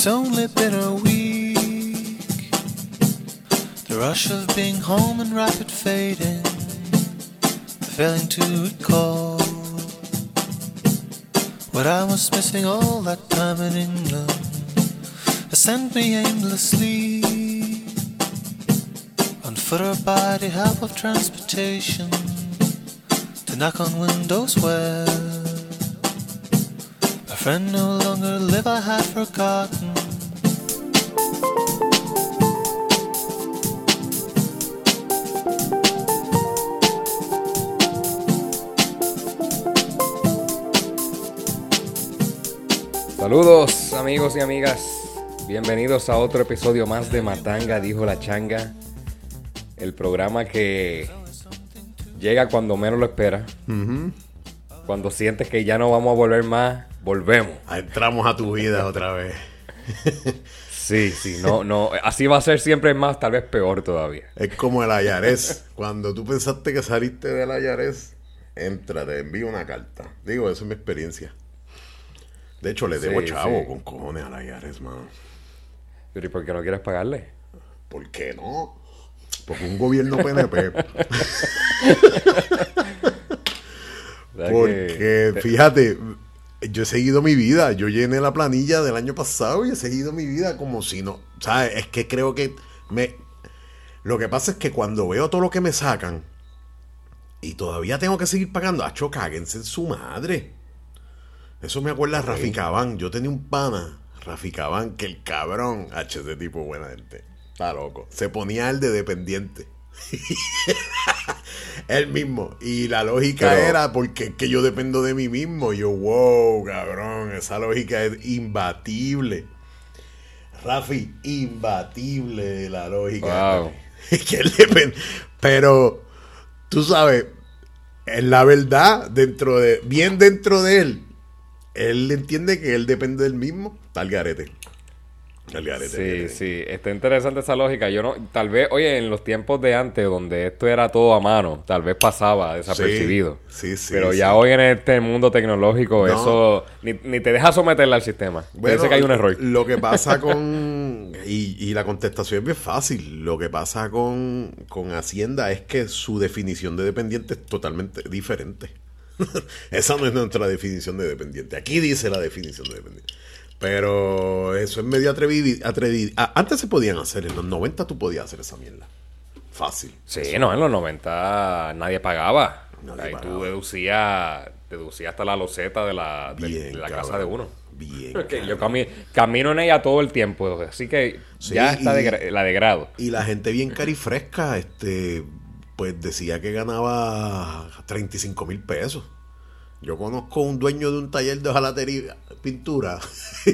It's only been a week. The rush of being home and rapid fading. Failing to recall what I was missing all that time in England. Has sent me aimlessly on foot or by the help of transportation to knock on windows where friend no longer live. I had forgotten. Saludos amigos y amigas, bienvenidos a otro episodio más de Matanga, dijo la changa, el programa que llega cuando menos lo espera, cuando sientes que ya no vamos a volver más, volvemos. Entramos a tu vida otra vez. Sí, sí, no, no, así va a ser siempre más, tal vez peor todavía. Es como el Ayares. Cuando tú pensaste que saliste del Ayares, entra, te envío una carta. Digo, eso es mi experiencia. De hecho, le debo Sí, chavo sí. con cojones al Ayares, mano. ¿y por qué no quieres pagarle? ¿Por qué no? Porque un gobierno PNP. ¿Verdad que- Porque, fíjate, yo he seguido mi vida. Yo llené la planilla del año pasado y he seguido mi vida como si no. ¿Sabes? Es que creo que me. Lo que pasa es que cuando veo todo lo que me sacan y todavía tengo que seguir pagando, acho, cáguense en su madre. Eso me acuerda a Rafi Cabán. Yo tenía un pana, Rafi Cabán, que el cabrón, H, ese tipo buena gente. Está loco. Se ponía el de dependiente. Él mismo. Y la lógica Pero- era porque es que yo dependo de mí mismo. Yo, wow, cabrón, esa lógica es imbatible. Rafi, imbatible la lógica. Wow. Es que él depende. Pero, tú sabes, en la verdad, dentro de, bien dentro de él, él entiende que él depende del mismo. Tal garete. Garete. Sí, sí, está interesante esa lógica. Yo no, tal vez, oye, en los tiempos de antes, donde esto era todo a mano, tal vez pasaba desapercibido. Sí, sí, Pero sí. ya hoy en este mundo tecnológico, No. eso ni, ni te deja someterla al sistema. Bueno, Parece que hay un error. Lo que pasa con. Y, y la contestación es bien fácil. Lo que pasa con, con Hacienda es que su definición de dependiente es totalmente diferente. Esa no es nuestra definición de dependiente. Aquí dice la definición de dependiente. Pero eso es medio atrevido. atrevido. Antes se podían hacer. En los 90 tú podías hacer esa mierda. Fácil. Sí, no, en los 90 nadie pagaba. Nadie Ahí pagaba. tú deducías, deducías hasta la loseta de la, de, Bien, de la casa de uno. Bien. Que yo cami- camino en ella todo el tiempo, así que Sí, ya está de la de grado. Y la gente bien carifresca, este, pues decía que ganaba 35 mil pesos. Yo conozco un dueño de un taller de hojalatería, pintura,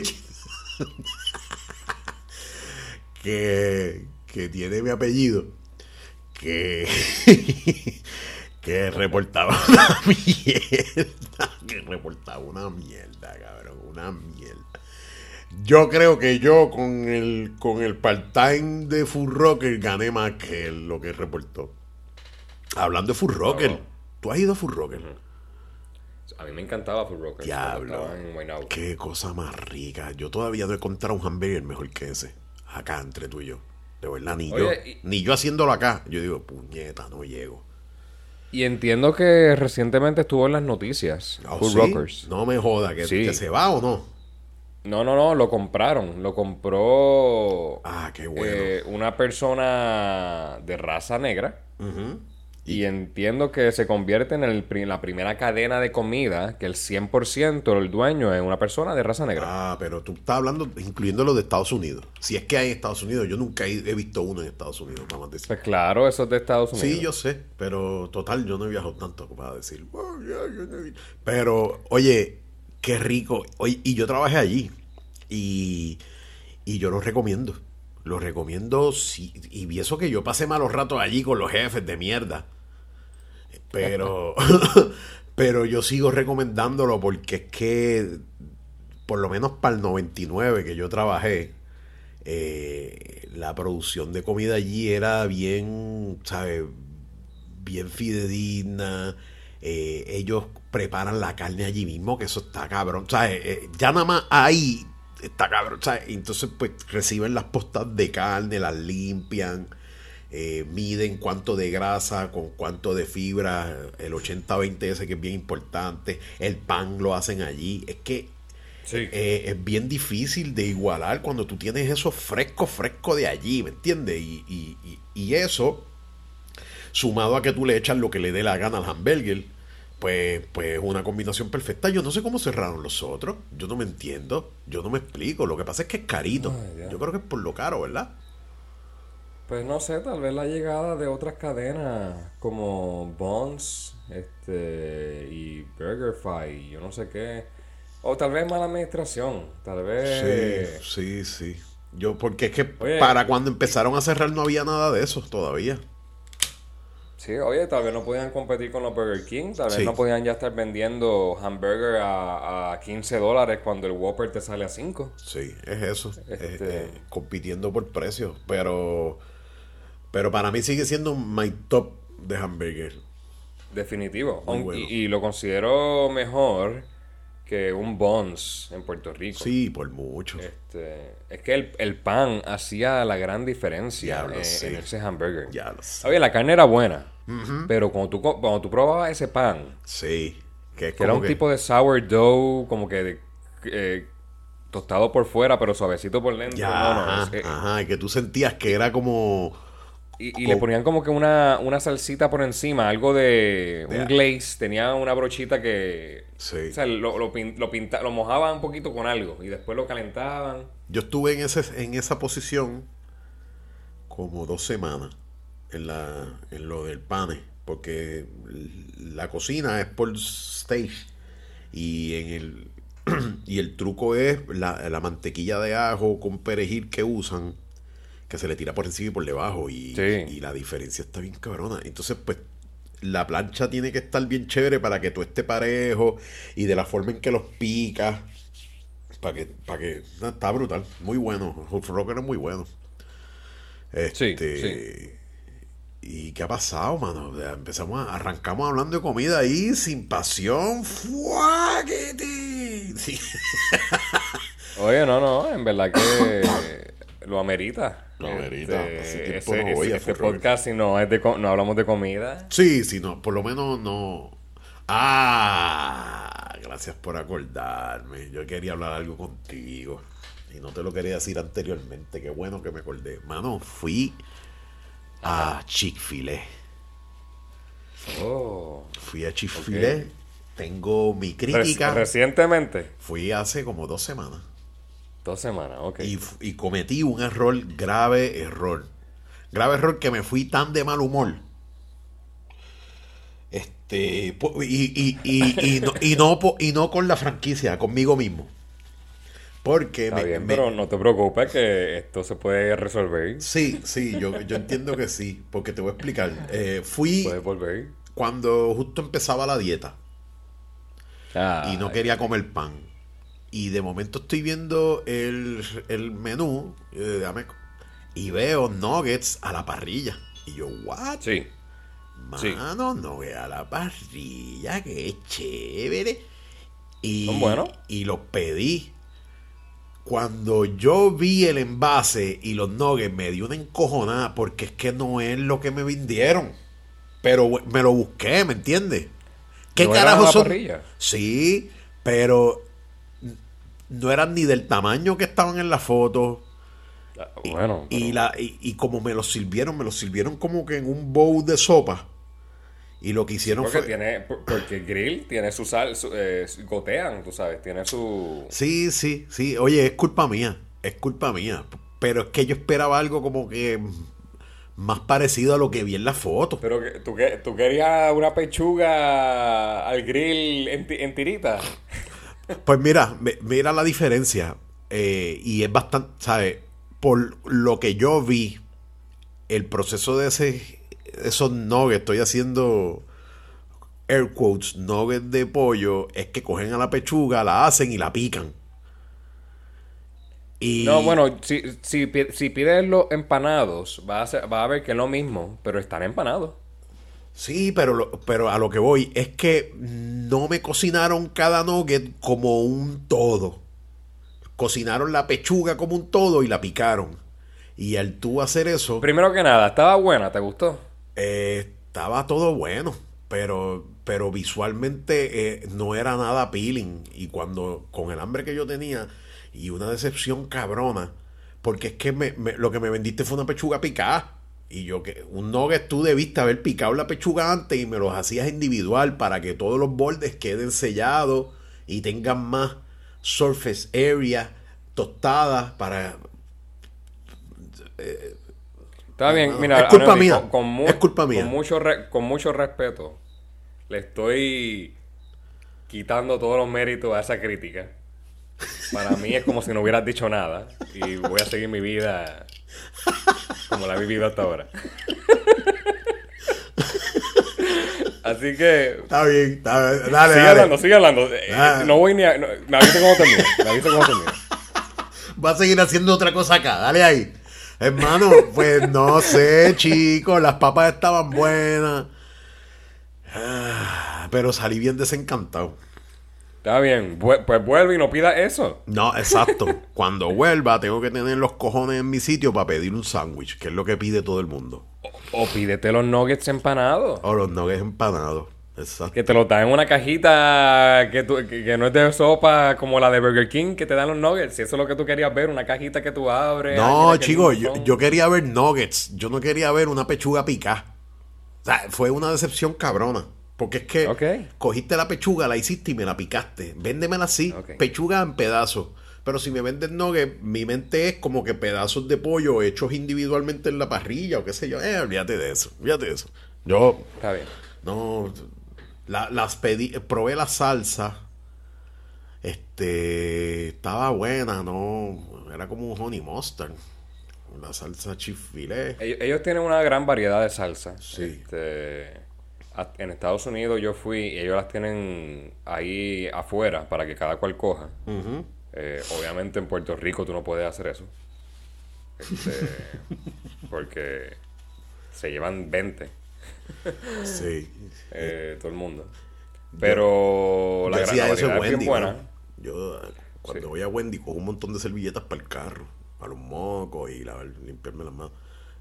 que, que tiene mi apellido, que, que reportaba una mierda, que reportaba una mierda, cabrón, una mierda. Yo creo que yo con el, con el part-time de Full Rocker gané más que lo que reportó. Hablando de Full Rocker. ¿tú has ido a Full Rocker? A mí me encantaba Full Rockers. cuando Diablo, en qué cosa más rica. Yo todavía no he encontrado un hamburger mejor que ese. Acá entre tú y yo. De verdad, ni Oye, yo. y- Ni yo haciéndolo acá. Yo digo, puñeta, no llego. Y entiendo que recientemente estuvo en las noticias. Oh, Full ¿sí? Rockers. No me joda, que, Sí. que se va o no. No, no, no, lo compraron. Lo compró Ah, qué bueno. eh, una persona de raza negra. Ujú. Y entiendo que se convierte en el la primera cadena de comida que el 100% del dueño es una persona de raza negra. Ah, pero tú estás hablando, incluyendo los de Estados Unidos. Si es que hay en Estados Unidos, yo nunca he, he visto uno en Estados Unidos, vamos a decir. Pues claro, eso es de Estados Unidos. Sí, yo sé, pero total, yo no he viajado tanto para decir. "Oh, ya, yo no he vi-". Pero, oye, qué rico. Oye, y yo trabajé allí. Y, y yo lo recomiendo. Lo recomiendo. sí, y eso que yo pasé malos ratos allí con los jefes de mierda. Pero, pero yo sigo recomendándolo porque es que, por lo menos para el 99 que yo trabajé, eh, la producción de comida allí era bien, ¿sabes? Bien fidedigna. Eh, ellos preparan la carne allí mismo, que eso está cabrón. ¿Sabes? Eh, ya nada más ahí está cabrón. ¿sabes? Entonces, pues reciben las postas de carne, las limpian, eh, miden cuánto de grasa con cuánto de fibra, el 80-20 ese que es bien importante, el pan lo hacen allí. Es que Sí. eh, es bien difícil de igualar cuando tú tienes eso fresco, fresco de allí, ¿me entiendes? Y, y- y- y eso, sumado a que tú le echas lo que le dé la gana al hamburger, pues, pues es una combinación perfecta. Yo no sé cómo cerraron los otros, yo no me entiendo, yo no me explico. Lo que pasa es que es carito. Ya. yo creo que es por lo caro, ¿verdad? Pues no sé, tal vez la llegada de otras cadenas como Bonds este, y BurgerFi, yo no sé qué. O tal vez mala administración, tal vez... Sí, sí, sí. Yo, porque es que Oye. para cuando empezaron a cerrar no había nada de eso todavía. Sí, oye, tal vez no podían competir con los Burger King, tal vez Sí. no podían ya estar vendiendo hamburger a, a 15 dólares cuando el Whopper te sale a 5. Sí, es eso. es, Este- eh, compitiendo por precio. Pero, pero para mí sigue siendo my top de hamburger. Definitivo. Muy Aun- bueno. y, y lo considero mejor que un Bonds en Puerto Rico. Sí, por mucho. Este, es que el, el pan hacía la gran diferencia en, ese hamburger. Ya lo sé. Oye, la carne era buena, pero cuando tú, cuando tú probabas ese pan, Sí. Que era un que- tipo de sourdough, como que de- eh, tostado por fuera, pero suavecito por dentro. Ya, no, no, ajá, y que tú sentías que era como... y, y le ponían como que una, una salsita por encima, algo de un glaze, tenía una brochita que... Sí. O sea, lo, lo, pin- lo, pinta- lo mojaban un poquito con algo y después lo calentaban. Yo estuve en, ese, en esa posición como dos semanas en, la, en lo del pane, porque la cocina es por stage y en el y el truco es la, la mantequilla de ajo con perejil que usan que se le tira por encima y por debajo y, Sí. y la diferencia está bien cabrona entonces pues la plancha tiene que estar bien chévere para que tú esté parejo y de la forma en que los picas para que, para que está brutal, muy bueno. Hulk Rocker es muy bueno. Este, Sí, ¿Y qué ha pasado, mano? Empezamos a, arrancamos hablando de comida ahí sin pasión. ¡Fuáquete! Sí. Oye, no, no, en verdad que lo amerita. Este, ese- no ese- este podcast, si no, es de, no hablamos de comida. Sí, sí, no, por lo menos no. Ah, gracias por acordarme. Yo quería hablar algo contigo. Y no te lo quería decir anteriormente. Qué bueno que me acordé. Mano, fui a Chick-fil-A. Oh. Fui a Chick-fil-A. Tengo mi Reci- crítica. recientemente. Fui hace como dos semanas. Dos semanas, ok. Y, y cometí un error, grave error. Grave error que me fui tan de mal humor. Este, y, y, y, y no, y, no, y no con la franquicia, conmigo mismo. Porque Está me- bien, me- pero no te preocupes que esto se puede resolver. Sí, sí, yo, yo entiendo que sí, porque te voy a explicar. Eh, fui Puedes volver. cuando justo empezaba la dieta. Ah, y no quería comer pan. Y de momento estoy viendo el, el menú eh, déjame co- y veo nuggets a la parrilla. Y yo, ¿what? Sí. sí. Mano, nuggets a la parrilla, qué chévere. Y, Son buenos. Y los pedí. Cuando yo vi el envase y los nuggets me dio una encojonada porque es que no es lo que me vendieron. Pero me lo busqué, ¿me entiendes? ¿Qué ¿No carajo la son? parrilla? Sí, pero no eran ni del tamaño que estaban en la foto. Ah, Bueno. Y, pero- la, y, y como me los sirvieron, me los sirvieron como que en un bowl de sopa. Y lo que hicieron porque fue... tiene, por- porque el grill tiene su sal, su- eh, gotean, tú sabes, tiene su... Sí, sí, sí. Oye, es culpa mía. Es culpa mía. Pero es que yo esperaba algo como que más parecido a lo que vi en la foto. Pero que, ¿tú, que- tú querías una pechuga al grill en, en tirita. Pues mira, mira la diferencia. eh, y es bastante, ¿sabes? Por lo que yo vi, el proceso de ese, esos nuggets, estoy haciendo air quotes, nuggets de pollo, es que cogen a la pechuga, la hacen y la pican. No, bueno, si, si, pi- si pides los empanados, vas a, ser- a ver que es lo mismo, pero están empanados. Sí, pero, lo- pero a lo que voy es que no me cocinaron cada nugget como un todo. cocinaron la pechuga como un todo y la picaron. Y al tú hacer eso, Primero que nada, ¿estaba buena? ¿Te gustó? eh, estaba todo bueno, pero, pero visualmente eh, no era nada appealing. Y cuando, con el hambre que yo tenía y una decepción cabrona, porque es que me- me- lo que me vendiste fue una pechuga picada. Y yo que un nugget tú debiste haber picado la pechuga antes y me los hacías individual para que todos los bordes queden sellados y tengan más surface area tostada para Está bien, no, mira, es culpa mía, Con, con mu- es culpa mía. Con mucho, re- con mucho respeto, le estoy quitando todos los méritos a esa crítica. Para mí es como si no hubieras dicho nada y voy a seguir mi vida como la he vivido hasta ahora. Así que Está bien, está bien. Dale, sigue dale. hablando, sigue hablando. Eh, Ah. No voy ni a. no, me avisa cómo termine. Me avisa cómo termine. Va a seguir haciendo otra cosa acá. Dale ahí. Hermano, pues no sé, chicos. Las papas estaban buenas. Ah, Pero salí bien desencantado. Está bien, pues vuelve y no pida eso. No, exacto. Cuando vuelva, tengo que tener los cojones en mi sitio para pedir un sándwich, que es lo que pide todo el mundo. O pídete los nuggets empanados. O los nuggets empanados. Exacto. Que te lo dan en una cajita que, tú- que, que no es de sopa como la de Burger King que te dan los nuggets. Si eso es lo que tú querías ver, una cajita que tú abres. No, chicos, yo, yo quería ver nuggets. Yo no quería ver una pechuga picada. O sea, fue una decepción cabrona. Porque es que cogiste la pechuga, la hiciste y me la picaste. Véndemela así, pechuga en pedazos. Pero si me vendes nuggets, mi mente es como que pedazos de pollo hechos individualmente en la parrilla o qué sé yo. Eh, olvídate de eso, olvídate de eso. Yo, Está bien. no, la- las pedí, probé la salsa. Este, estaba buena, no, era como un honey mustard. La salsa chifilé. Ellos, ellos tienen una gran variedad de salsa. Sí. Este, en Estados Unidos yo fui y ellos las tienen ahí afuera para que cada cual coja. Eh, obviamente en Puerto Rico tú no puedes hacer eso. Este, porque se llevan 20 Sí. eh, todo el mundo. Pero la, Yo gra- hacía la eso en variedad es Wendy. bien buena. ¿no? Yo cuando Sí. voy a Wendy cojo un montón de servilletas para el carro, para los mocos y lavar- limpiarme las manos.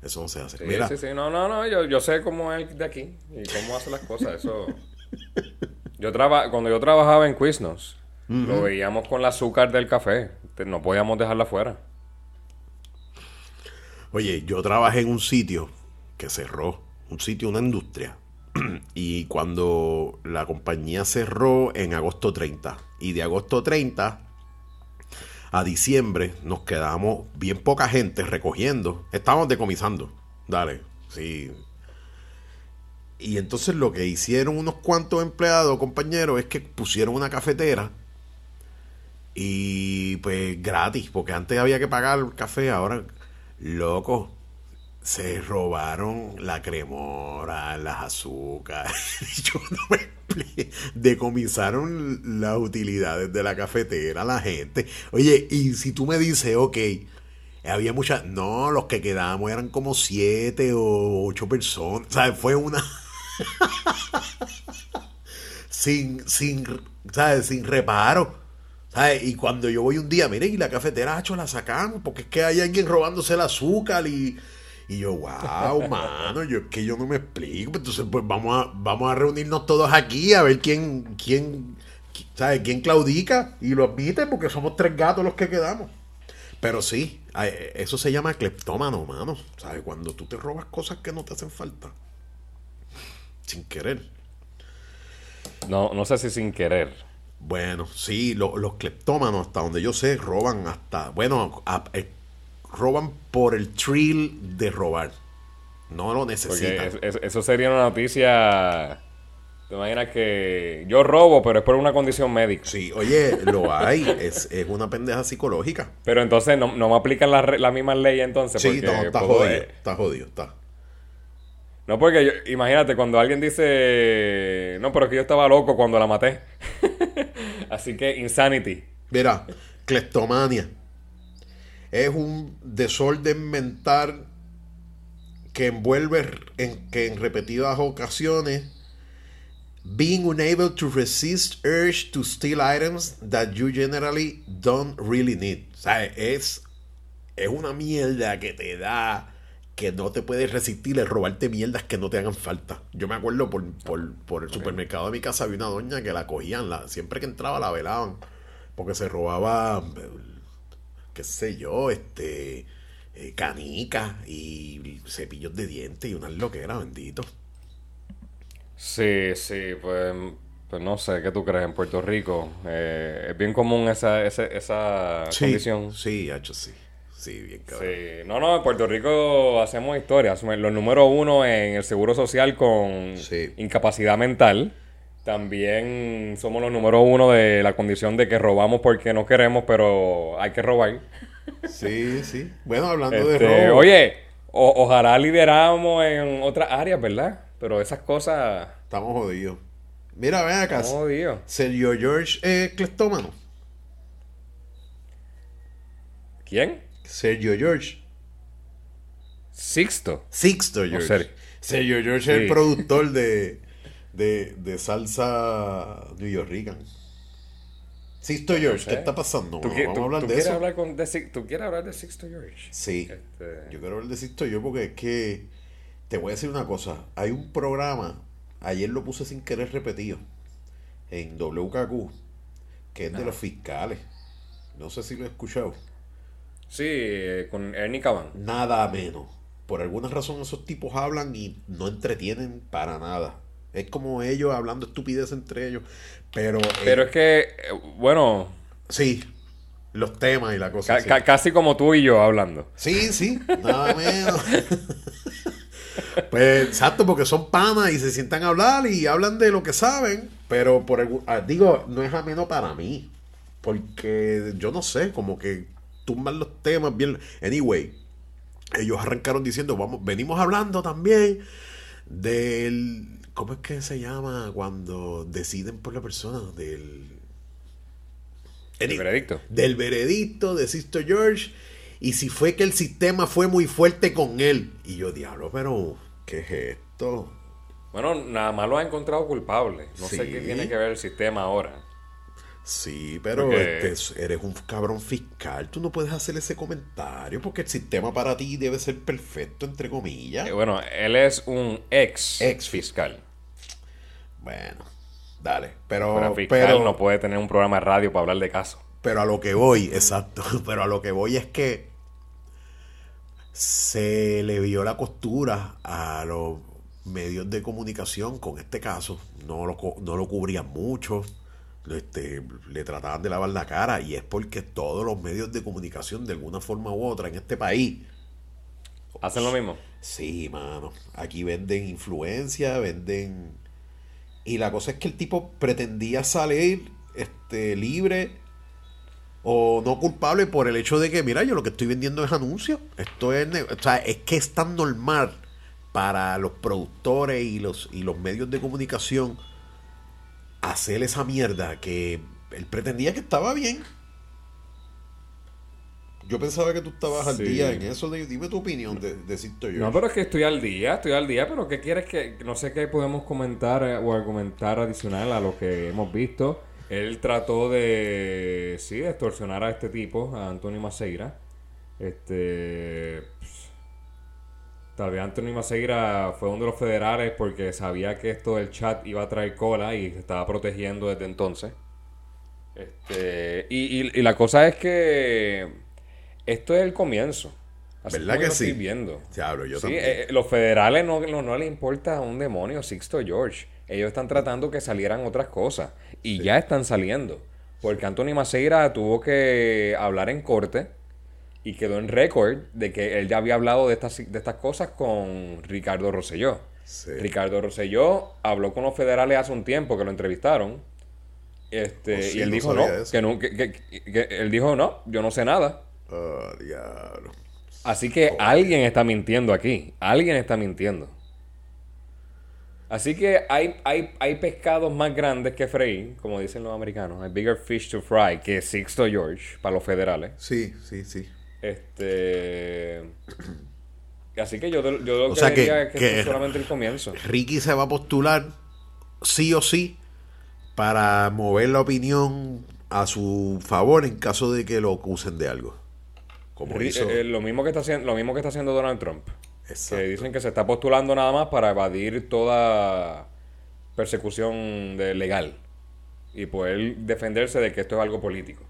Eso no se hace. Sí, Mira, sí, sí. No, no, no. Yo, yo sé cómo es de aquí y cómo hace las cosas. Eso. Yo traba... Cuando yo trabajaba en Quiznos, lo veíamos con el azúcar del café. No podíamos dejarla fuera. Oye, yo trabajé en un sitio que cerró, un sitio, una industria. y cuando la compañía cerró en agosto 30, y de agosto 30 a diciembre nos quedamos bien poca gente recogiendo, estábamos decomisando, dale, sí. Y entonces lo que hicieron unos cuantos empleados, compañeros, es que pusieron una cafetera y pues gratis, porque antes había que pagar el café, ahora, loco, se robaron la cremora, las azúcares. Yo no me explico. Decomisaron las utilidades de la cafetera la gente. Oye, y si tú me dices, ok, había muchas. No, los que quedamos eran como siete o ocho personas. O sea, fue una. sin, sin, ¿sabes? Sin reparo. ¿sabes? Y cuando yo voy un día, mire, y la cafetera, hacho, la sacamos, porque es que hay alguien robándose el azúcar y. Y yo, wow, mano, yo es que yo no me explico. Entonces, pues vamos a, vamos a reunirnos todos aquí a ver quién, quién, quién claudica y lo admite, porque somos tres gatos los que quedamos. Pero sí, eso se llama cleptómano, mano. ¿Sabes? Cuando tú te robas cosas que no te hacen falta. Sin querer. No, no sé si sin querer. Bueno, sí, lo- los cleptómanos, hasta donde yo sé, roban hasta. Bueno, a- eh, roban por el thrill de robar. No lo Porque necesitan. es- es- eso sería una noticia. Te imaginas que yo robo, pero es por una condición médica. Sí, oye, lo hay. es, es una pendeja psicológica. Pero entonces no, no me aplican la, re- la misma ley entonces. Sí, porque no, está jodido. Está jodido, está. No, porque yo- imagínate cuando alguien dice, no, pero es que yo estaba loco cuando la maté. Así que insanity. Mira, cleptomania es un desorden mental que envuelve en que en repetidas ocasiones being unable to resist urge to steal items that you generally don't really need. O sea, es, es una mierda que te da que no te puedes resistir el robarte mierdas que no te hagan falta. Yo me acuerdo por, por, por el supermercado de mi casa había una doña que la cogían, la, siempre que entraba la velaban, porque se robaba, qué sé yo, este, eh, canicas y cepillos de dientes y unas loqueras, bendito. Sí, sí, pues, pues no sé, ¿qué tú crees en Puerto Rico? Eh, es bien común esa, esa, esa Sí, condición. sí, hecho sí. Sí, bien cabrón. Sí, no, no, en Puerto Rico hacemos historias. Los número uno en el seguro social con Sí. incapacidad mental. También somos los número uno de la condición de que robamos porque no queremos, pero hay que robar. Sí, sí. Bueno, hablando Este, de robo. oye, o- ojalá lideráramos en otras áreas, ¿verdad? Pero esas cosas. Estamos jodidos. Mira, ven acá. Oh, Dios. Sergio George es cleptómano. ¿Quién? Sergio George. Sixto. Sixto George. Sergio. George es el productor de, de, de salsa New Yorkican. Sixto George. ¿qué está pasando? ¿Tú, Vamos a hablar tú de quieres eso. hablar con, de Six- ¿Tú quieres hablar de Sixto George? Sí. Este, Yo quiero hablar de Sixto George porque es que te voy a decir una cosa. Hay un programa, ayer lo puse sin querer repetido, en WKQ, que es de los fiscales. No sé si lo he escuchado. Sí, eh, con Ernie Caban. Nada menos. Por alguna razón esos tipos hablan y no entretienen para nada. Es como ellos hablando estupidez entre ellos. Pero, eh, Pero es que, eh, bueno, sí, los temas y la cosa. ca- sí. ca- casi como tú y yo hablando. Sí, sí, nada menos. pues exacto, porque son panas y se sientan a hablar y hablan de lo que saben, pero por ah, digo, no es ameno para mí, porque yo no sé, como que tumban los temas bien. Anyway, ellos arrancaron diciendo, vamos, venimos hablando también del ¿cómo es que se llama cuando deciden por la persona? Del El veredicto. del veredicto de Sisto George y si fue que el sistema fue muy fuerte con él. Y yo, diablo, pero ¿qué es esto? Bueno, nada más lo ha encontrado culpable. No sé qué tiene que ver el sistema ahora. Sí, pero este, eres un cabrón fiscal, tú no puedes hacer ese comentario porque el sistema para ti debe ser perfecto, entre comillas. Eh, bueno, él es un ex, Ex fiscal. Bueno, dale, pero, Fuera fiscal pero, no puede tener un programa de radio para hablar de casos. pero a lo que voy, exacto, pero a lo que voy es que se le vio la costura a los medios de comunicación con este caso. No lo, no lo cubrían mucho. Este, le trataban de lavar la cara y es porque todos los medios de comunicación de alguna forma u otra en este país ¿Hacen lo mismo? Sí, mano. Aquí venden influencia, venden. Y la cosa es que el tipo pretendía salir este, libre o no culpable por el hecho de que, mira, yo lo que estoy vendiendo es anuncio. Esto es. O sea, es que es tan normal para los productores y los, y los medios de comunicación hacer esa mierda que él pretendía que estaba bien. Yo pensaba que tú estabas al Sí. día en eso. de- dime tu opinión de, George. No, pero es que estoy al día, estoy al día, pero ¿qué quieres que.? No sé qué podemos comentar eh, o argumentar adicional a lo que hemos visto. Él trató de. Sí, de extorsionar a este tipo, a Antonio Maceira. Este. pues, Tal vez Anthony Maceira fue uno de los federales porque sabía que esto del chat iba a traer cola y se estaba protegiendo desde entonces. Este, y, y- y la cosa es que esto es el comienzo. Así ¿Verdad que sí? estoy viendo. Diablo, yo Sí, también. eh, los federales no, no, no les importa un demonio Sixto George. Ellos están tratando que salieran otras cosas. Y ya están saliendo. Porque Anthony Maceira tuvo que hablar en corte y quedó en récord de que él ya había hablado de estas, de estas cosas con Ricardo Rosselló. Sí. Ricardo Rosselló habló con los federales hace un tiempo que lo entrevistaron. Este, Oh, sí, y él no dijo no, que no, que- que- que- él dijo no, yo no sé nada. Ah, diablo. Así que alguien está mintiendo aquí. Alguien está mintiendo. Así que hay, hay, hay pescados más grandes que freír, como dicen los americanos. Hay bigger fish to fry que Sixto George para los federales. Sí, sí, sí. Este. Así que yo, yo lo O que sea que- diría es que, que- solamente el comienzo. Ricky se va a postular sí o sí para mover la opinión a su favor en caso de que lo acusen de algo. Como Ri- hizo- eh, lo, mismo que está haciendo, lo mismo que está haciendo Donald Trump. Exacto. Que dicen que se está postulando nada más para evadir toda persecución de legal y poder defenderse de que esto es algo político.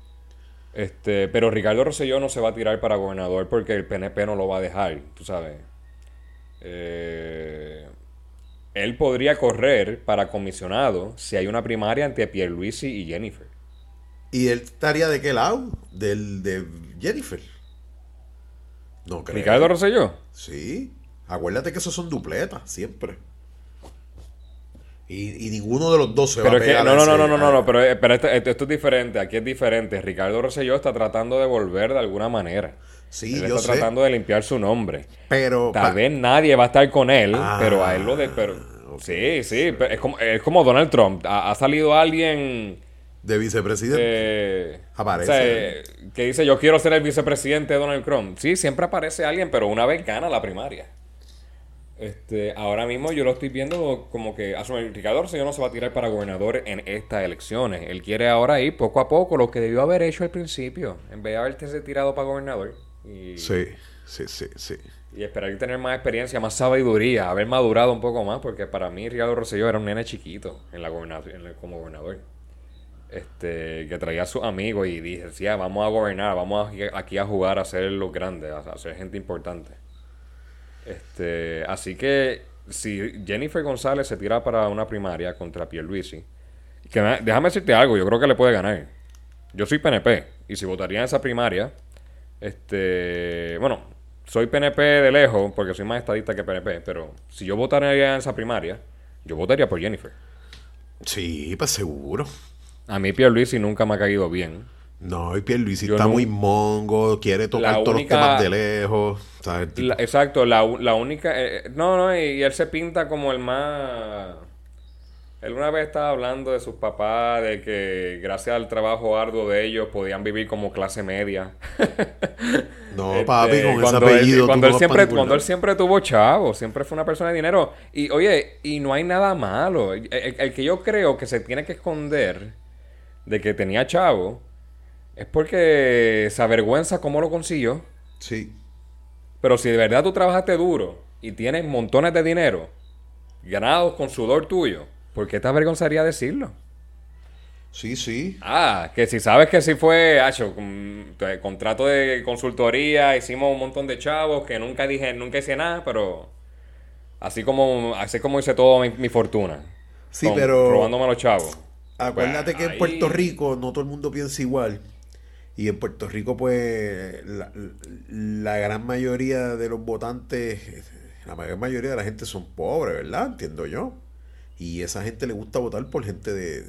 Este, pero Ricardo Rosselló no se va a tirar para gobernador porque el PNP no lo va a dejar, tú sabes. Eh, él podría correr para comisionado si hay una primaria entre Pierluisi y Jennifer. ¿Y él estaría de qué lado? Del de Jennifer. No creo. Ricardo Rosselló. Sí. Acuérdate que esos son dupletas, siempre. Y, y ninguno de los dos se Pero va a es que, pegar no, no, no, no, no, no, no, pero, eh, pero esto, esto- esto es diferente, aquí es diferente. Ricardo Rosselló está tratando de volver de alguna manera. Sí, él yo está sé. tratando de limpiar su nombre. Pero Tal vez nadie va a estar con él, Ah, pero a él lo de... Pero, sí, sí, pero es, como, es como Donald Trump. Ha, ha salido alguien de vicepresidente. eh, Aparece. o sea, que dice yo quiero ser el vicepresidente de Donald Trump. Sí, siempre aparece alguien, pero una vez gana la primaria. Este, ahora mismo yo lo estoy viendo como que asume, Ricardo Rosselló no se va a tirar para gobernador en estas elecciones. Él quiere ahora ir poco a poco lo que debió haber hecho al principio, en vez de haberse tirado para gobernador. Y, Sí, sí, sí, sí. y esperar tener más experiencia, más sabiduría, haber madurado un poco más, porque para mí Ricardo Rosselló era un nene chiquito en la gobernación, en como gobernador. Este, que traía a sus amigos y dije, sí, vamos a gobernar, vamos aquí, aquí a jugar a ser los grandes, a, a ser gente importante. Este, así que si Jennifer González se tira para una primaria contra Pierluisi, que me- déjame decirte algo, yo creo que le puede ganar. Yo soy PNP y si votaría en esa primaria, este, bueno, soy PNP de lejos porque soy más estadista que PNP, pero si yo votaría en esa primaria, yo votaría por Jennifer. Sí, pues seguro. A mí Pierluisi nunca me ha caído bien. No, y Pierluisi Yo está no- muy mongo, quiere tocar La todos única- los temas de lejos. ¿sabes? Tipo, La- exacto, la, la única... eh, no, no, y, y él se pinta como el más... Él una vez estaba hablando de sus papás, de que gracias al trabajo arduo de ellos podían vivir como clase media. no, Este, papi, con ese él- apellido. tú cuando, él siempre, cuando él siempre tuvo chavo, siempre fue una persona de dinero. Y oye, y no hay nada malo. El, el- el que yo creo que se tiene que esconder de que tenía chavo es porque se avergüenza cómo lo consiguió. Sí. Pero si de verdad tú trabajaste duro y tienes montones de dinero ganados con sudor tuyo, ¿por qué te avergonzaría decirlo? Sí, sí. Ah, que si sabes que si fue, hacho, con- te- contrato de consultoría, hicimos un montón de chavos que nunca dije, nunca hice nada, pero así como, así como hice toda mi, mi fortuna. Sí, con- pero- Robándome a los chavos. Acuérdate Pues, que en ahí- Puerto Rico no todo el mundo piensa igual. Y en Puerto Rico, pues, la, la gran mayoría de los votantes, la mayor mayoría de la gente son pobres, ¿verdad? Entiendo yo. Y esa gente le gusta votar por gente de...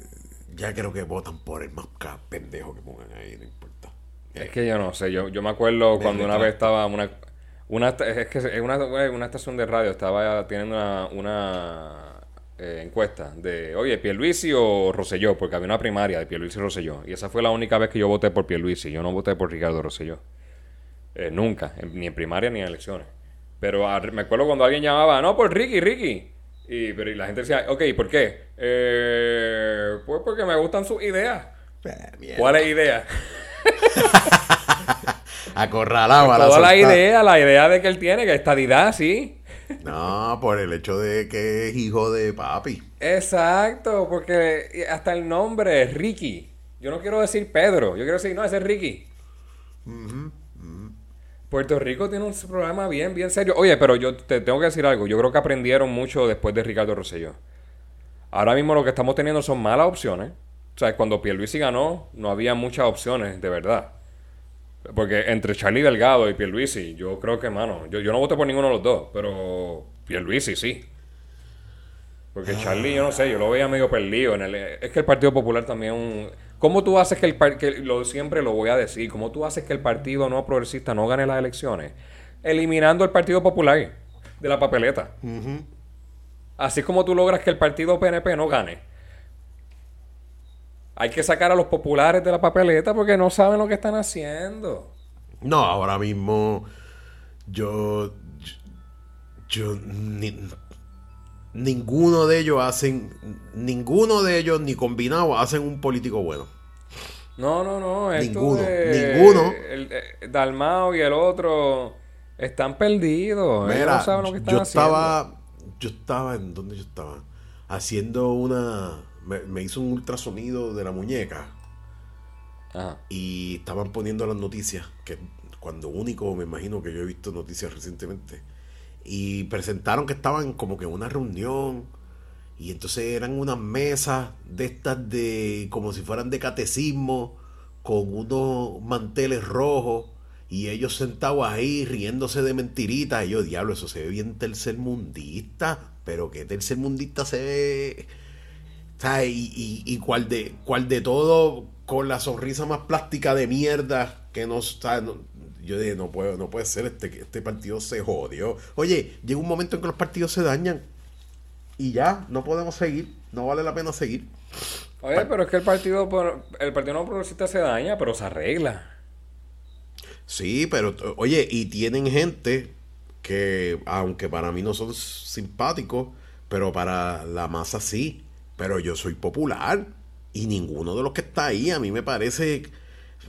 Ya creo que votan por el más pendejo que pongan ahí, no importa. Es que yo no sé, yo, yo me acuerdo cuando una vez estaba una, una es que es una, una estación de radio estaba teniendo una, una eh, encuesta de, oye, Pierluisi o Rosselló, porque había una primaria de Pierluisi y Rosselló. Y esa fue la única vez que yo voté por Pierluisi, yo no voté por Ricardo Rosselló. Eh, nunca, en- ni en primaria ni en elecciones. Pero a- me acuerdo cuando alguien llamaba, no, por Ricky, Ricky. Y, pero y la gente decía, ok, ¿por qué? Eh, pues porque me gustan sus ideas. Mierda. ¿Cuáles ideas? Acorralado a la Toda la idea, la idea de que él tiene, que estadidad, sí. No, por el hecho de que es hijo de papi. Exacto, porque hasta el nombre es Ricky. Yo no quiero decir Pedro, yo quiero decir, no, ese es Ricky. Puerto Rico tiene un problema bien, bien serio. Oye, pero yo te tengo que decir algo. Yo creo que aprendieron mucho después de Ricardo Rosselló. Ahora mismo lo que estamos teniendo son malas opciones. O sea, cuando Pierluisi ganó, no había muchas opciones, de verdad. Porque entre Charlie Delgado y Pierluisi, yo creo que, mano, yo, yo no voté por ninguno de los dos, pero Pierluisi sí. Porque Charlie, yo no sé, yo lo veía medio perdido. En el, es que el Partido Popular también un... ¿Cómo tú haces que el par- que lo siempre lo voy a decir, cómo tú haces que el Partido No Progresista no gane las elecciones? Eliminando el Partido Popular de la papeleta. Así como tú logras que el Partido PNP no gane. Hay que sacar a los populares de la papeleta porque no saben lo que están haciendo. No, ahora mismo yo yo ni, ninguno de ellos hacen, ninguno de ellos ni combinado hacen un político bueno. No, no, no. esto Ninguno, de- ninguno. El, eh, Dalmao y el otro están perdidos. Ellos Mira, no saben lo que están yo haciendo. estaba, yo estaba, ¿en dónde yo estaba? Haciendo una, me, me hizo un ultrasonido de la muñeca Ajá. y estaban poniendo las noticias, que cuando único me imagino que yo he visto noticias recientemente. Y presentaron que estaban como que en una reunión y entonces eran unas mesas de estas de como si fueran de catecismo con unos manteles rojos y ellos sentados ahí riéndose de mentiritas y yo diablo eso se ve bien tercermundista pero que tercermundista se ve ¿sabes? Y, y, y cuál de cuál de todo con la sonrisa más plástica de mierda que no, ¿sabes? No- yo dije no puedo no puede ser este este partido se jodió oye llega un momento en que los partidos se dañan y ya no podemos seguir no vale la pena seguir Oye, pero es que el partido, el partido no progresista se daña, pero se arregla. Sí, pero oye, y tienen gente que, aunque para mí no son simpáticos, pero para la masa sí. Pero yo soy popular y ninguno de los que está ahí a mí me parece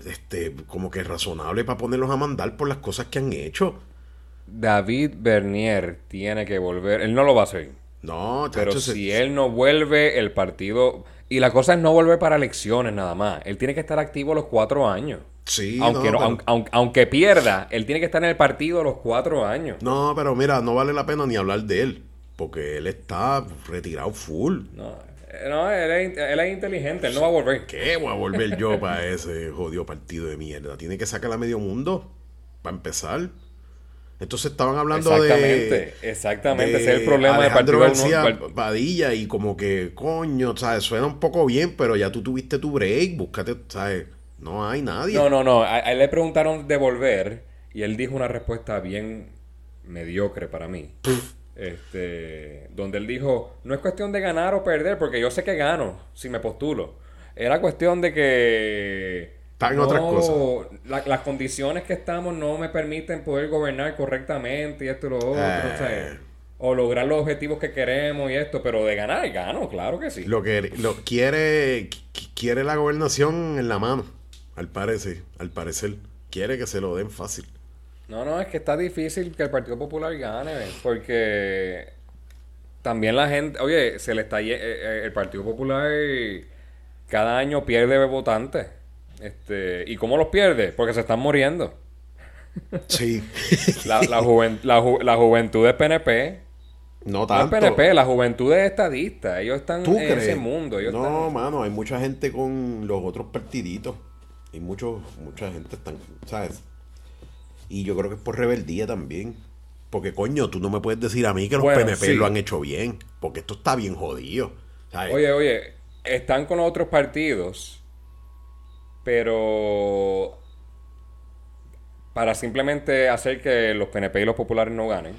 este como que razonable para ponerlos a mandar por las cosas que han hecho. David Bernier tiene que volver. Él no lo va a hacer. No, Pero se- si él no vuelve, el partido. Y la cosa es no volver para elecciones nada más. Él tiene que estar activo los cuatro años. Sí, aunque, no, no- pero- aunque, aunque- aunque pierda, él tiene que estar en el partido los cuatro años. No, pero mira, no vale la pena ni hablar de él, porque él está retirado full. No, no, él, es, él es inteligente, él no va a volver. ¿Qué voy a volver yo para ese jodido partido de mierda? Tiene que sacar a medio mundo para empezar. Entonces estaban hablando Exactamente, de. exactamente. de Ese es el problema Alejandro partido. García uno- Padilla y como que, coño, ¿sabes? Suena un poco bien, pero ya tú tuviste tu break, búscate, ¿sabes? No hay nadie. No, no, no. A, a él le preguntaron de volver y él dijo una respuesta bien mediocre para mí. Este, donde él dijo, no es cuestión de ganar o perder, porque yo sé que gano si me postulo. Era cuestión de que Está en otras cosas. la- las condiciones que estamos no me permiten poder gobernar correctamente y esto y lo otro, Eh. ¿sabes? O lograr los objetivos que queremos y esto, pero de ganar, gano, claro que sí. Lo que lo, quiere, qu- quiere la gobernación en la mano, al parecer, al parecer. Quiere que se lo den fácil. No, no, es que está difícil que el Partido Popular gane, porque también la gente, oye, se le está eh, eh, el Partido Popular cada año pierde votantes. Este, ¿y cómo los pierde? Porque se están muriendo. Sí. La, la, juven- la, ju- la juventud es PNP. no No es tanto. PNP, la juventud es estadista. Ellos están ¿Tú en crees? ese mundo. Ellos no, están- mano, hay mucha gente con los otros partiditos. Y muchos, mucha gente están, ¿sabes? Y yo creo que es por rebeldía también. Porque, coño, tú no me puedes decir a mí que los Bueno, PNP sí. lo han hecho bien. Porque esto está bien jodido. ¿sabes? Oye, oye, están con otros partidos, pero para simplemente hacer que los PNP y los populares no ganen,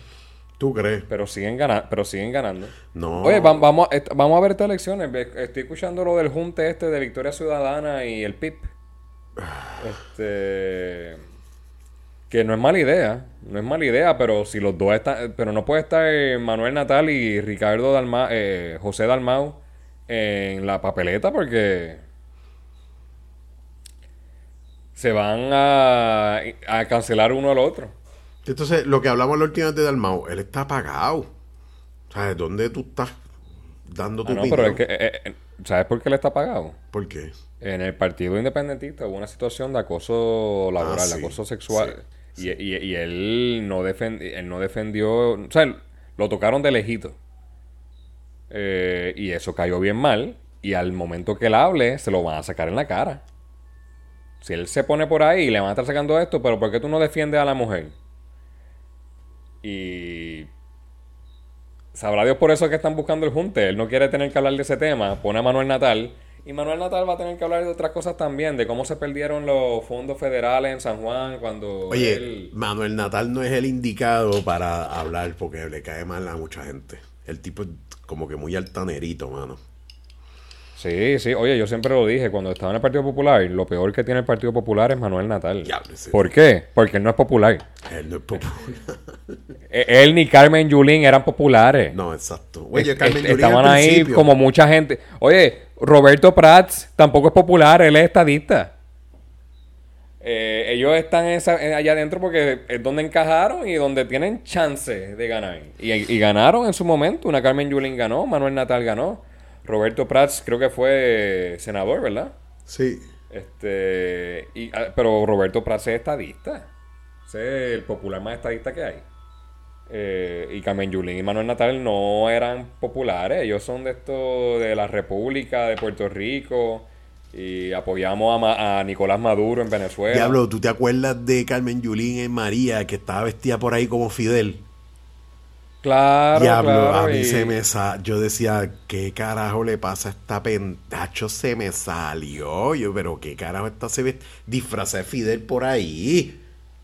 ¿Tú crees? pero siguen ganando, pero siguen ganando. No. Oye, vam- vamos, a, vamos a ver estas elecciones. Estoy escuchando lo del junte este de Victoria Ciudadana y el PIP. Este que no es mala idea, no es mala idea, pero si los dos están, pero no puede estar Manuel Natal y Ricardo Dalma, eh, José Dalmau en la papeleta porque se van a, a cancelar uno al otro. Entonces, lo que hablamos la última vez de Dalmau, él está apagado. ¿Sabes? ¿Dónde tú estás dando tu Ah, no, opinión? pero es que, eh, eh, ¿sabes por qué le está pagado? ¿Por qué? En el Partido Independentista hubo una situación de acoso laboral, Ah, sí, acoso sexual. Y, él, no él no defendió. O sea, lo tocaron de lejito. Eh, y eso cayó bien mal. Y al momento que él hable, se lo van a sacar en la cara. Si él se pone por ahí y le van a estar sacando esto, pero ¿por qué tú no defiendes a la mujer? Y. Sabrá Dios por eso que están buscando el junte. Él no quiere tener que hablar de ese tema. Pone a Manuel Natal. Y Manuel Natal va a tener que hablar de otras cosas también. De cómo se perdieron los fondos federales en San Juan cuando Oye, él... Manuel Natal no es el indicado para hablar porque le cae mal a mucha gente. El tipo es como que muy altanerito, mano. Sí, sí. Oye, yo siempre lo dije. Cuando estaba en el Partido Popular, lo peor que tiene el Partido Popular es Manuel Natal. Ese- ¿Por qué? Porque él no es popular. Él no es popular. Eh, Él ni Carmen Yulín eran populares. No, exacto. Oye, Carmen est- Yulín estaban ahí principio. como mucha gente. Oye, Roberto Prats tampoco es popular, él es estadista. Eh, ellos están en esa- en- allá adentro porque es donde encajaron y donde tienen chance de ganar. Y, y ganaron en su momento. Una Carmen Yulín ganó, Manuel Natal ganó. Roberto Prats creo que fue senador, ¿verdad? Sí. Este, y, ah, pero Roberto Prats es estadista. Ese es el popular más estadista que hay. Eh, y Carmen Yulín y Manuel Natal no eran populares. Ellos son de esto de la República de Puerto Rico. Y apoyamos a, Ma- a Nicolás Maduro en Venezuela. Diablo, ¿tú te acuerdas de Carmen Yulín en María que estaba vestida por ahí como Fidel? Claro, Diablo, claro. a mí y- se me sa Yo decía, ¿qué carajo le pasa a esta pentacho? Se me salió. Yo, pero ¿qué carajo esta se ve disfrazada de Fidel por ahí?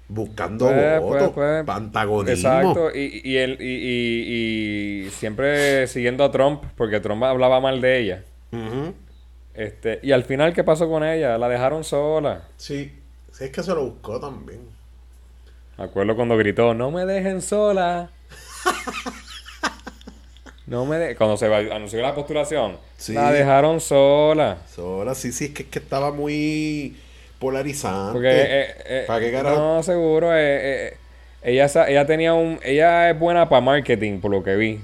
Buscando Pues, votos. pues, pues, Antagonismo. Exacto, y, y, él- y, y- y siempre siguiendo a Trump, porque Trump hablaba mal de ella. Este, y al final, ¿qué pasó con ella? La dejaron sola. Sí. Sí, es que se lo buscó también. Me acuerdo cuando gritó, no me dejen sola. no me de-". Cuando se anunció la postulación, Sí. la dejaron sola. Sola, sí, sí, es que, es que estaba muy polarizante. Porque, eh, eh, ¿Para qué carajo? no, seguro, eh, ella, ella tenía un, ella es buena para marketing, por lo que vi.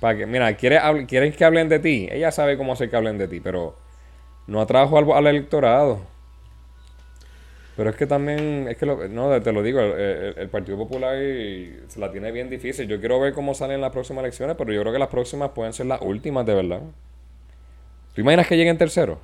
Para que, mira, ¿quieres, ¿quieres que hablen de ti? Ella sabe cómo hacer que hablen de ti, pero no atrajo al, al electorado. Pero es que también, es que lo- no, te lo digo, el, el- el Partido Popular se la tiene bien difícil. Yo quiero ver cómo salen las próximas elecciones, pero yo creo que las próximas pueden ser las últimas, de verdad. ¿Tú imaginas que lleguen tercero?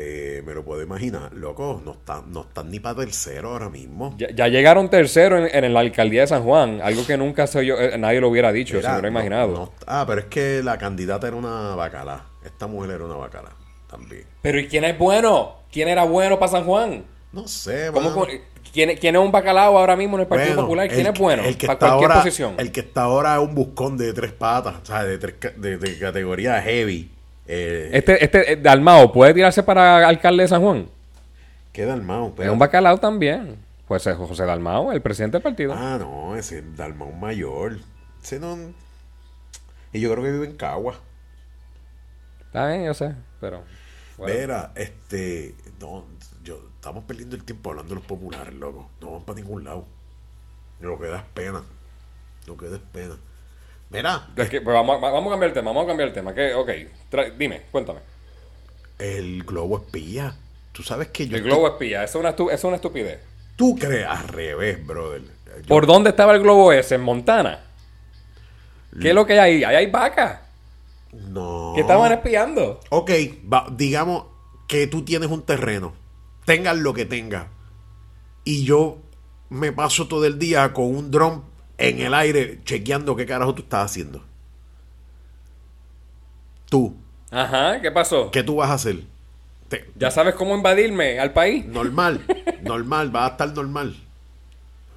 Eh, me lo puedo imaginar. Loco, no están, no están ni para tercero ahora mismo. Ya, ya llegaron tercero en, en la alcaldía de San Juan, algo que nunca se oyó- eh, nadie lo hubiera dicho, Mira, se hubiera no- imaginado. no- ah, pero es que la candidata era una bacala. Esta mujer era una bacala también. Pero ¿y quién es bueno? ¿Quién era bueno para San Juan? No sé, ¿Cómo, quién, quién es un bacalao ahora mismo en el Partido Bueno, Popular? ¿Quién el- es bueno El que, para está cualquier ahora, posición? el que está ahora es un buscón de tres patas, o sea, de, tres, de, de categoría heavy. Eh, Este, este eh, Dalmao, ¿puede tirarse para alcalde de San Juan? queda el mao, Es un bacalao también. Pues es José Dalmao, el presidente del partido. Ah, no, ese es Dalmau mayor. Ese no. Y yo creo que vive en Cagua. Está bien, yo sé, pero... bueno. Vera, este. No, yo, estamos perdiendo el tiempo hablando de los populares, loco. No van para ningún lado. Lo que da es pena. Lo que da es pena. Es que, pues, vamos, a- vamos a cambiar el tema, vamos a cambiar el tema. Que, ok, tra- dime, cuéntame. el globo espía. Tú sabes que yo. El globo espía, eso es una, estu- es una estupidez. Tú crees al revés, brother. Yo- ¿Por dónde estaba el globo ese? ¿En Montana? ¿Qué es lo que hay ahí? Ahí hay vacas No. que estaban espiando. Ok, va- digamos que tú tienes un terreno, tengas lo que tengas, y yo me paso todo el día con un dron en el aire chequeando qué carajo tú estás haciendo. Tú, Ajá, ¿qué pasó? ¿qué tú vas a hacer? Te- ¿Ya sabes cómo invadirme al país? normal, normal, va a estar normal.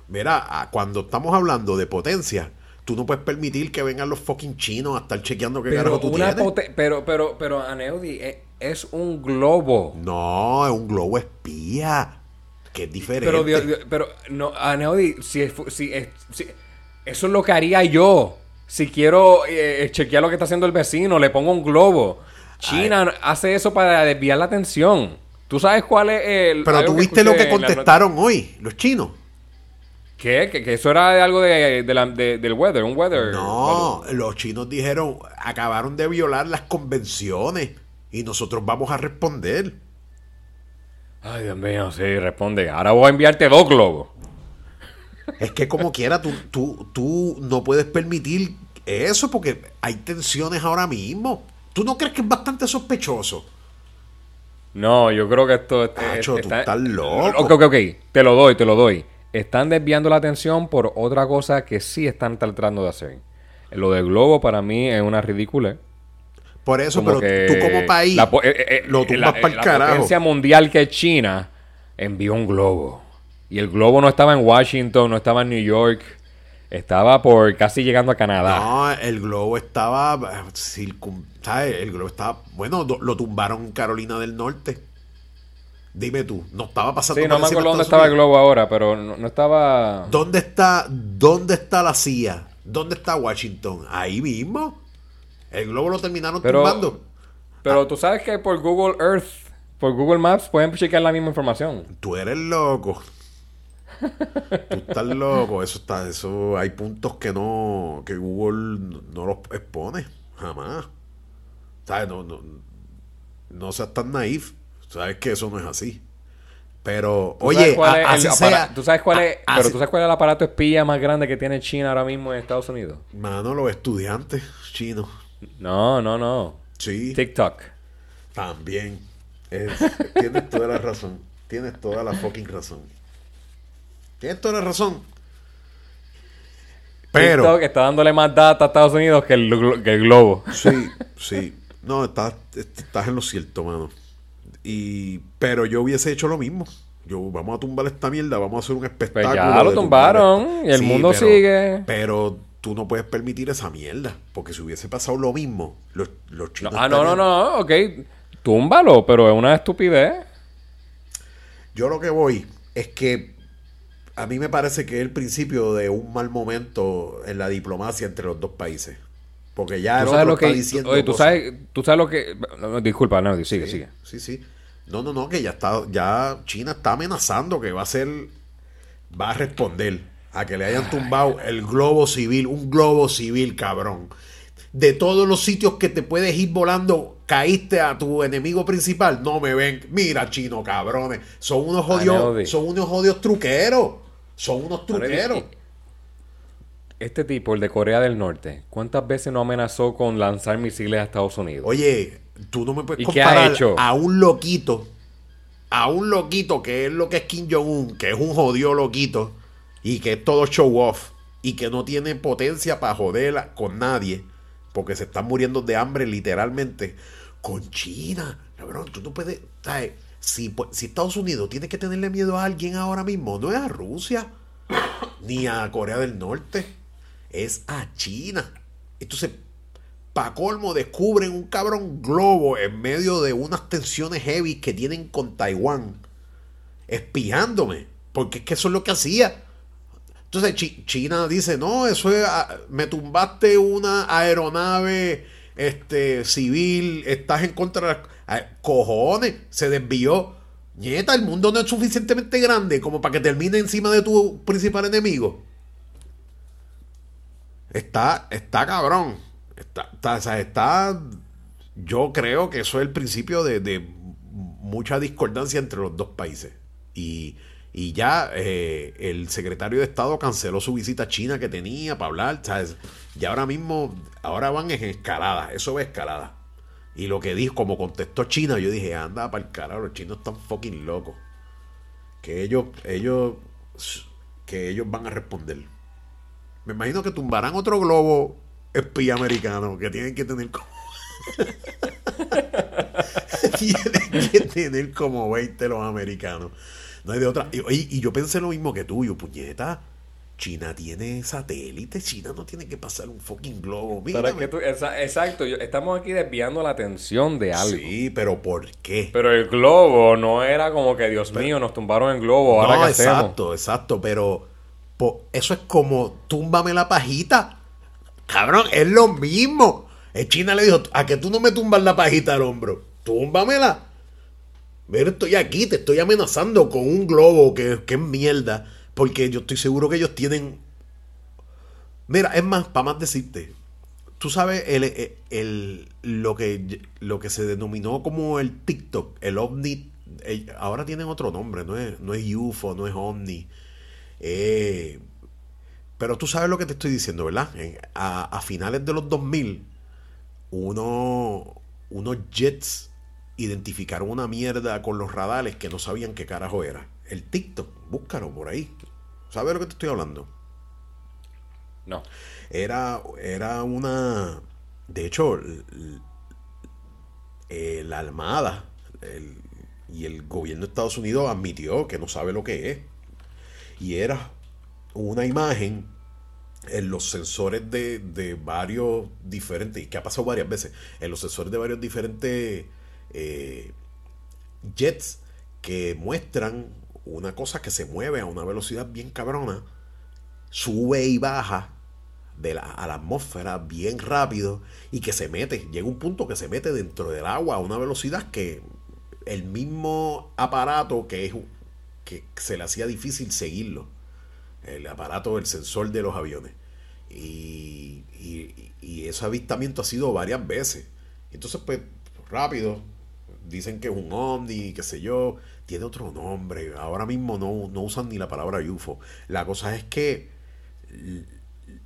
Mira, cuando estamos hablando de potencia, tú no puedes permitir que vengan los fucking chinos a estar chequeando qué Pero, carajo tú una tienes. pero, pero, pero, Aneudi, eh, es un globo. No, es un globo espía. Que es diferente. Pero, Dios- Dios- pero, no, Aneudi, si, es si, es- si- eso es lo que haría yo. Si quiero eh, chequear lo que está haciendo el vecino, le pongo un globo. China hace eso para desviar la atención. ¿Tú sabes cuál es el... Pero tú viste lo que contestaron hoy, los chinos. ¿Qué? ¿Que, que eso era algo de, de la- de- del weather, un weather. No, los chinos dijeron, acabaron de violar las convenciones y nosotros vamos a responder. Ay, Dios mío, sí, responde. Ahora voy a enviarte dos globos. Es que como quiera, tú, tú, tú no puedes permitir eso porque hay tensiones ahora mismo. ¿Tú no crees que es bastante sospechoso? No, yo creo que esto es- Tacho, es- tú estás loco. Ok, ok, ok. Te lo doy, te lo doy. Están desviando la atención por otra cosa que sí están tratando de hacer. Lo del globo para mí es una ridícula. Por eso, Como pero tú como país la po- eh, eh, lo eh, tumbas la- para el la carajo. potencia mundial que es China envió un globo. Y el globo no estaba en Washington, no estaba en New York. Estaba por casi llegando a Canadá. No, el globo estaba circun- ¿sabes? El globo estaba, bueno, lo tumbaron en Carolina del Norte. Dime tú, no estaba pasando Sí, no me acuerdo dónde estaba el globo ahora, pero no, no estaba... ¿Dónde está, ¿Dónde está la CIA? ¿Dónde está Washington? Ahí mismo. El globo lo terminaron Pero- tumbando. Pero tú sabes que por Google Earth, por Google Maps, pueden chequear la misma información. Tú eres loco. Tú estás loco. Eso está, eso hay puntos que no, que Google no- los expone. Jamás. ¿Sabes? No, no, no seas tan naif. Sabes que eso no es así. Pero, ¿Tú oye, a- el sea. ¿tú sabes cuál es, a- pero así- tú sabes cuál es el aparato espía más grande que tiene China ahora mismo en Estados Unidos? Mano, los estudiantes chinos. No, no, no. Sí. TikTok. También. Es- tienes toda la razón. Tienes toda la fucking razón. Tienes toda la razón. Pero. TikTok está dándole más data a Estados Unidos que el, glo- que el globo. Sí, sí. No, estás, estás en lo cierto, mano. Y, pero yo hubiese hecho lo mismo. Yo, vamos a tumbar esta mierda, vamos a hacer un espectáculo. Pues ya lo tumbaron, y el mundo pero- sigue. Pero tú no puedes permitir esa mierda. Porque si hubiese pasado lo mismo, los, los No, chinos. ah, no, no, no, ok. Túmbalo, pero es una estupidez. Yo lo que voy es que a mí me parece que es el principio de un mal momento en la diplomacia entre los dos países. Porque ya el otro lo que. está diciendo. Oye, tú sabes, tú sabes lo que. no, no, disculpa, no, sigue, Sí, sigue. Sí, sí. No, no, no, que ya está, ya China está amenazando que va a ser, va a responder a que le hayan tumbado el globo civil, un globo civil, cabrón. De todos los sitios que te puedes ir volando, caíste a tu enemigo principal. No me ven. Mira, chino, cabrones. Son unos Aneudi. jodidos, son unos jodidos truqueros. Son unos truqueros. Este tipo, el de Corea del Norte, ¿cuántas veces no amenazó con lanzar misiles a Estados Unidos? Oye, tú no me puedes ¿Y qué ha comparar a un loquito, a un loquito que es lo que es Kim Jong-un, que es un jodido loquito y que es todo show off y que no tiene potencia para joderla con nadie porque se están muriendo de hambre literalmente con China. Cabrón, tú no puedes, ¿sabes? Si, pu- si Estados Unidos tiene que tenerle miedo a alguien ahora mismo, no es a Rusia ni a Corea del Norte, es a China. Entonces, pa' colmo, descubren un cabrón globo en medio de unas tensiones heavy que tienen con Taiwán, espiándome, porque es que eso es lo que hacía. Entonces Chi- China dice, no, eso es, ah, me tumbaste una aeronave este, civil, estás en contra de... la-". Ah, Cojones, se desvió. Nieta, el mundo no es suficientemente grande como para que termine encima de tu principal enemigo. Está, está cabrón. Está, está, está- yo creo que eso es el principio de, mucha discordancia entre los dos países. Y, ya eh, el secretario de Estado canceló su visita a China que tenía para hablar. Y ahora mismo, ahora van en escalada. Eso va escalada. Y lo que dijo, como contestó China, yo dije, anda para el carajo, los chinos están fucking locos. Que ellos, ellos, que ellos van a responder. Me imagino que tumbarán otro globo espía americano que tienen que tener como. tienen que tener como 20 los americanos. No hay de otra. Y, y yo pensé lo mismo que tú, yo, puñeta. China tiene satélite, China no tiene que pasar un fucking globo. Pero Mírame. que tú- esa- exacto, yo- estamos aquí desviando la atención de algo. Sí, pero ¿por qué? Pero el globo no era como que, Dios mío, nos tumbaron el globo, ahora no, qué hacemos. exacto, exacto, pero po- eso es como túmbame la pajita. Cabrón, es lo mismo. El China le dijo, a que tú no me tumbas la pajita al hombro, túmbamela. Mira, estoy aquí, te estoy amenazando con un globo que, que es mierda, porque yo estoy seguro que ellos tienen... Mira, es más, para más decirte, tú sabes el, el- el- lo, que, lo que se denominó como el TikTok, el ovni, eh, ahora tienen otro nombre, no es, no es UFO, no es ovni. Eh, pero tú sabes lo que te estoy diciendo, ¿verdad? A finales de los 2000, uno, unos jets identificaron una mierda con los radares que no sabían qué carajo era. El TikTok, búscalo por ahí. ¿Sabes de lo que te estoy hablando? No. Era, era una. De hecho, eh, la Armada el- y el gobierno de Estados Unidos admitió que no sabe lo que es. Y era una imagen en los sensores de, de varios diferentes, y que ha pasado varias veces, en los sensores de varios diferentes eh, jets que muestran una cosa que se mueve a una velocidad bien cabrona, sube y baja de la, a la atmósfera bien rápido y que se mete, llega un punto que se mete dentro del agua a una velocidad que el mismo aparato que, es, que se le hacía difícil seguirlo, el aparato, el sensor de los aviones. Y, y, ese avistamiento ha sido varias veces. Entonces, pues, rápido, dicen que es un ovni, qué sé yo, tiene otro nombre. Ahora mismo no, no usan ni la palabra UFO. La cosa es que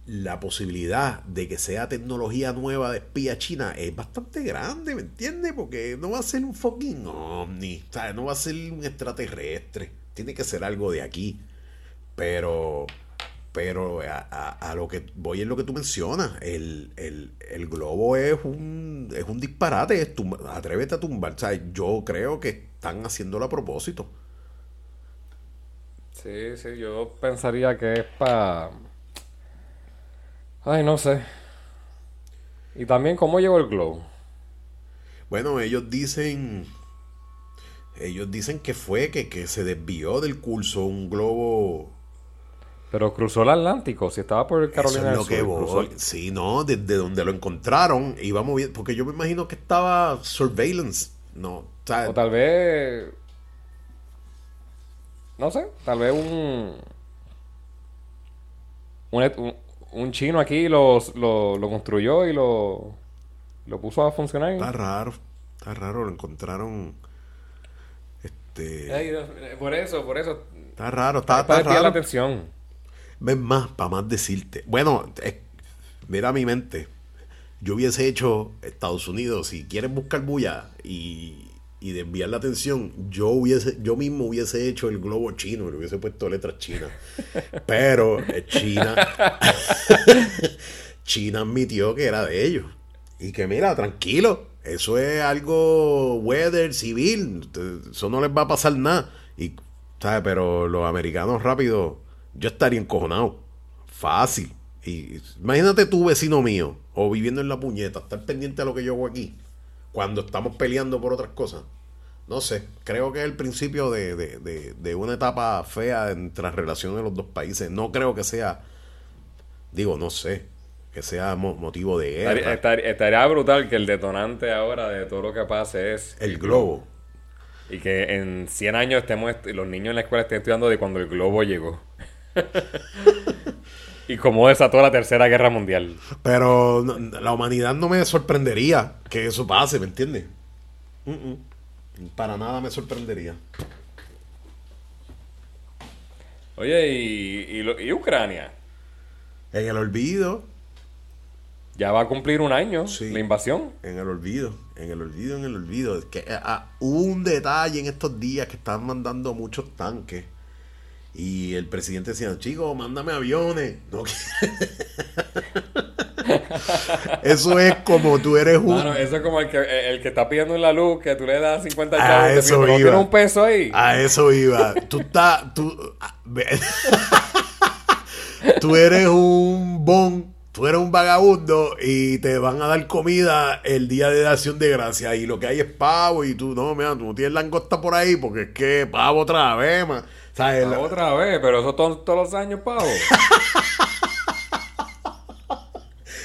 la posibilidad de que sea tecnología nueva de espía china es bastante grande, ¿me entiendes? Porque no va a ser un fucking ovni, no va a ser un extraterrestre, tiene que ser algo de aquí. Pero, pero a, lo que voy es lo que tú mencionas, el, globo es un, es un disparate, es atrévete a tumbar, yo creo que están haciéndolo a propósito. Sí, sí, yo pensaría que es para Ay, no sé. Y también, ¿cómo llegó el globo? Bueno, ellos dicen. Ellos dicen que fue que, se desvió del curso un globo. Pero cruzó el Atlántico, si estaba por el Carolina Eso es lo que Sí, no, desde donde lo encontraron iba moviendo. Porque yo me imagino que estaba surveillance. No, o, tal vez. No sé, tal vez un, un, un chino aquí lo, lo, construyó y lo, lo puso a funcionar. Está raro, está raro, lo encontraron. Este. por eso, por eso. Está raro, está, está raro. la atención. Ven más, para más decirte. Bueno, mira mi mente. Yo hubiese hecho Estados Unidos, si quieren buscar bulla y y de enviar la atención, yo hubiese, yo mismo hubiese hecho el globo chino, le hubiese puesto letras chinas. Pero eh, China, China admitió que era de ellos. Y que mira, tranquilo, eso es algo weather, civil, eso no les va a pasar nada. Y, ¿sabes? Pero los americanos rápido, yo estaría encojonado. Fácil. Y imagínate tu vecino mío, o viviendo en la puñeta, estar pendiente de lo que yo hago aquí, cuando estamos peleando por otras cosas no sé, creo que es el principio de, una etapa fea entre las relaciones de los dos países. No creo que sea, digo, no sé, que sea motivo de guerra. Estaría, brutal que el detonante ahora de todo lo que pase es... El, globo. Y que en 100 años estemos, los niños en la escuela estén estudiando de cuando el globo llegó. y cómo desató la tercera guerra mundial. Pero la humanidad no me sorprendería que eso pase, ¿me entiendes? Para nada me sorprendería. Oye, ¿y, Ucrania? En el olvido. Ya va a cumplir un año la invasión. En el olvido, en el olvido, en el olvido. Que, ah, un detalle en estos días que están mandando muchos tanques. Y el presidente decía, chicos, mándame aviones. No, eso es como tú eres un. eso es como el que, el que está pidiendo en la luz que tú le das 50 chavos. A eso iba. un peso ahí? A eso iba. Tú estás. Tú, tú eres un bon. Tú eres un vagabundo y te van a dar comida el día de acción de gracia y lo que hay es pavo y tú no, mira, tú no tienes langosta por ahí porque es que pavo otra vez, man. Pavo otra vez, pero eso todos, todos los años pavo.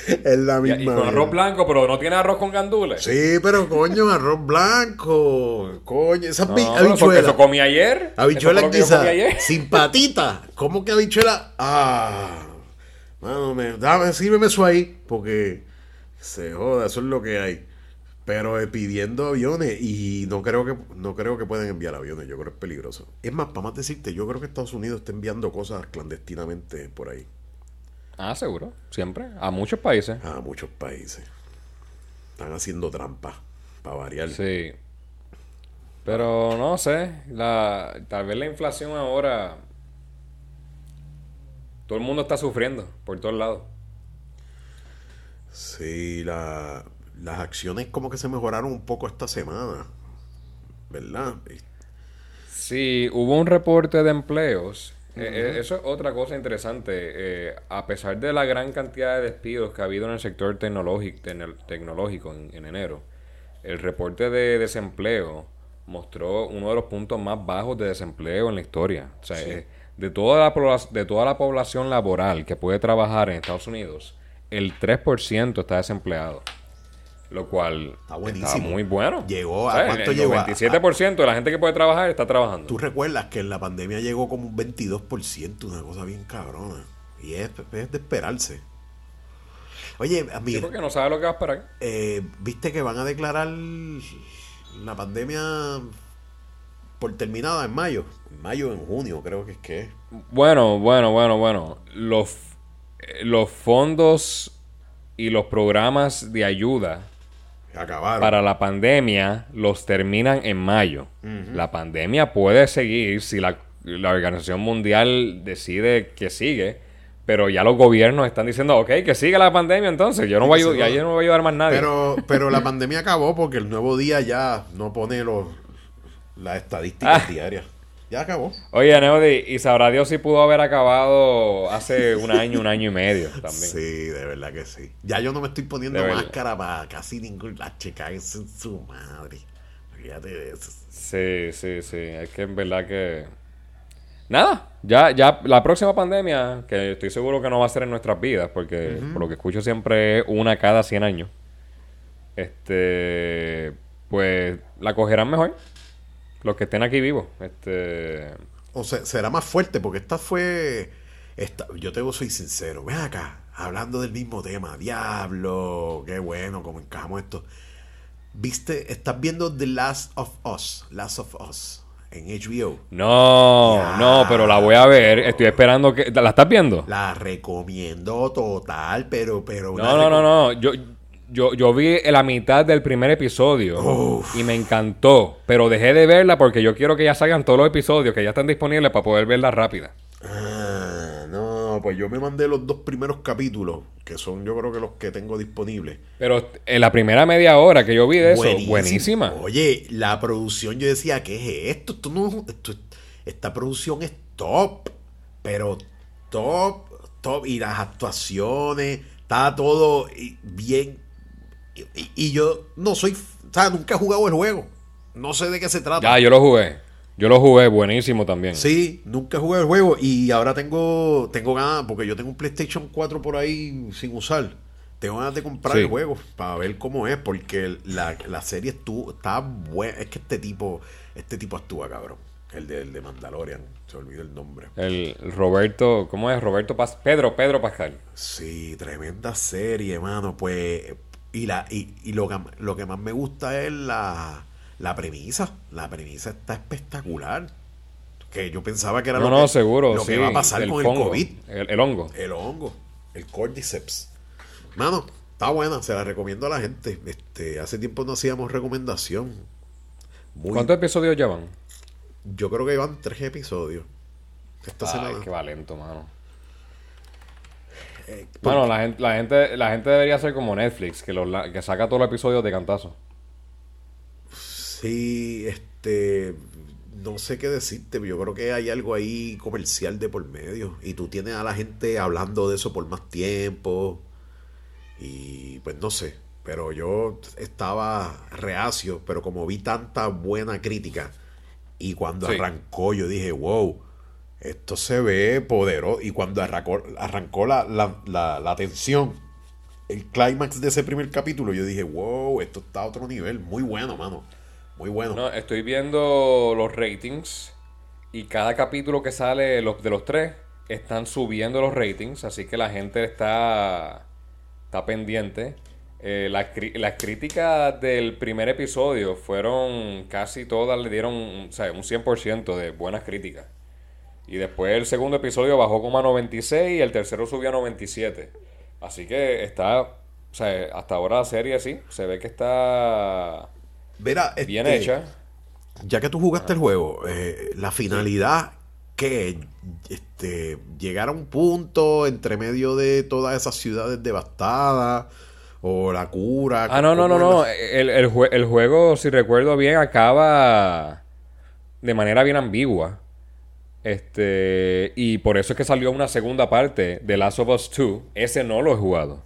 es la misma. Y, con arroz blanco, pero no tiene arroz con gandules. Sí, pero coño, arroz blanco. Coño, esa no, habichuela. ¿Eso comí ayer? Habichuela quizás. Sin patita. ¿Cómo que habichuela? Ah. Mano, me, dame, sírveme eso ahí. Porque se joda, eso es lo que hay. Pero eh, pidiendo aviones y no creo que no creo que puedan enviar aviones, yo creo que es peligroso. Es más, para más decirte, yo creo que Estados Unidos está enviando cosas clandestinamente por ahí. Ah, seguro, siempre. A muchos países. A muchos países. Están haciendo trampa, para variar. Sí. Pero no sé, la, tal vez la inflación ahora... Todo el mundo está sufriendo por todos lados. Sí, la, las acciones como que se mejoraron un poco esta semana, ¿verdad? Sí, hubo un reporte de empleos eh, eh, eso es otra cosa interesante. Eh, a pesar de la gran cantidad de despidos que ha habido en el sector tecnológico, en, enero, el reporte de desempleo mostró uno de los puntos más bajos de desempleo en la historia. O sea, eh, de, toda la, de toda la población laboral que puede trabajar en Estados Unidos, el 3% está desempleado. Lo cual Está buenísimo. muy bueno. Llegó, ¿a cuánto el llegó? A- 97% de la gente que puede trabajar está trabajando. Tú recuerdas que en la pandemia llegó como un 22%, una cosa bien cabrona. Y es, es de esperarse. Oye, Sí, porque no sabe lo que va a esperar. eh, ¿viste que van a declarar la pandemia por terminada en mayo? En mayo, en junio, creo que es que es. Bueno, bueno, bueno, bueno. Los, eh, los fondos y los programas de ayuda Acabaron. para la pandemia los terminan en mayo. La pandemia puede seguir si la, la Organización Mundial decide que sigue, pero ya los gobiernos están diciendo, ok, que siga la pandemia entonces. Yo no voy a, yo no voy a ayudar más nadie. Pero, pero la pandemia acabó porque el nuevo día ya no pone los, las estadísticas Ah. diarias. Ya acabó. Oye, Neody, y sabrá Dios si pudo haber acabado hace un año, un año y medio también. Sí, de verdad que sí. Ya yo no me estoy poniendo máscara para casi ningún... La chica es en su madre. Fíjate de eso. Sí, sí, sí. Es que en verdad que. Nada, ya, ya la próxima pandemia, que estoy seguro que no va a ser en nuestras vidas, porque por lo que escucho siempre es una cada 100 años. Este. Pues la cogerán mejor. Los que estén aquí vivos. Este. O sea, será más fuerte porque esta fue... Esta, yo te soy sincero. Ven acá, hablando del mismo tema. Diablo, qué bueno, cómo encajamos esto. ¿Viste? ¿Estás viendo The Last of Us? Last of Us. En HBO. No, Ya. no, pero la voy a ver. Estoy esperando que. ¿La estás viendo? La recomiendo total, pero... pero No, no, no, no. Yo, yo, yo vi la mitad del primer episodio Uf. y me encantó. Pero dejé de verla porque yo quiero que ya salgan todos los episodios que ya están disponibles para poder verla rápida. Ah, no, pues yo me mandé los dos primeros capítulos, que son yo creo que los que tengo disponibles. Pero en la primera media hora que yo vi de eso, Buenísimo. buenísima. Oye, la producción, yo decía, ¿qué es esto? Esto no es- esto- esta producción es top, pero top, top. Y las actuaciones, está todo bien. Y, y- y yo no soy, o sea, nunca he jugado el juego. No sé de qué se trata. Ya, yo lo jugué. Yo lo jugué, buenísimo también. Sí, nunca jugué el juego y ahora tengo tengo ganas, porque yo tengo un PlayStation 4 por ahí sin usar. Tengo ganas de comprar Sí. el juego para ver cómo es, porque la, la serie estuvo, está buena. Es que este tipo, este tipo actúa, cabrón. El de, el de Mandalorian, se olvidó el nombre. El el Roberto, ¿cómo es? Roberto Paz, Pedro, Pedro Pascal. Sí, tremenda serie, mano. Pues, y la, y, y lo, que, lo que más me gusta es la, la premisa. La premisa está espectacular. Que yo pensaba que era No, lo no, que, seguro. lo sí, que va a pasar el con el COVID. El, el hongo. El hongo, el cordyceps. Mano, está buena, se la recomiendo a la gente. Este, hace tiempo no hacíamos recomendación. Muy, ¿Cuántos episodios llevan? Yo creo que iban tres episodios. Esta Ay, semana. qué valento, mano. Eh, Bueno, la gente, la gente, la gente debería ser como Netflix, que, los que saca todos los episodios de cantazo. Sí, este. No sé qué decirte, pero yo creo que hay algo ahí comercial de por medio. Y tú tienes a la gente hablando de eso por más tiempo. Y pues no sé. Pero yo estaba reacio, pero como vi tanta buena crítica. Y cuando Sí. arrancó, yo dije, wow, esto se ve poderoso. Y cuando arrancó, la, la, la, tensión, el clímax de ese primer capítulo, yo dije, wow, esto está a otro nivel. Muy bueno, mano. Muy bueno. No, estoy viendo los ratings y cada capítulo que sale los, de los tres están subiendo los ratings, así que la gente está, está pendiente. Eh, las críticas del primer episodio fueron casi todas, le dieron o sea, un 100% de buenas críticas. Y después el segundo episodio bajó como a 96 y el tercero subió a 97. Así que está, o sea, hasta ahora la serie sí, se ve que está bien este, hecha. Ya que tú jugaste el juego, eh, la finalidad que este, llegar a un punto entre medio de todas esas ciudades devastadas o la cura. Ah, no, no, no, ¿cómo no. El, el jue- el juego, si recuerdo bien, acaba de manera bien ambigua. Este, y por eso es que salió una segunda parte de Last of Us 2. Ese no lo he jugado.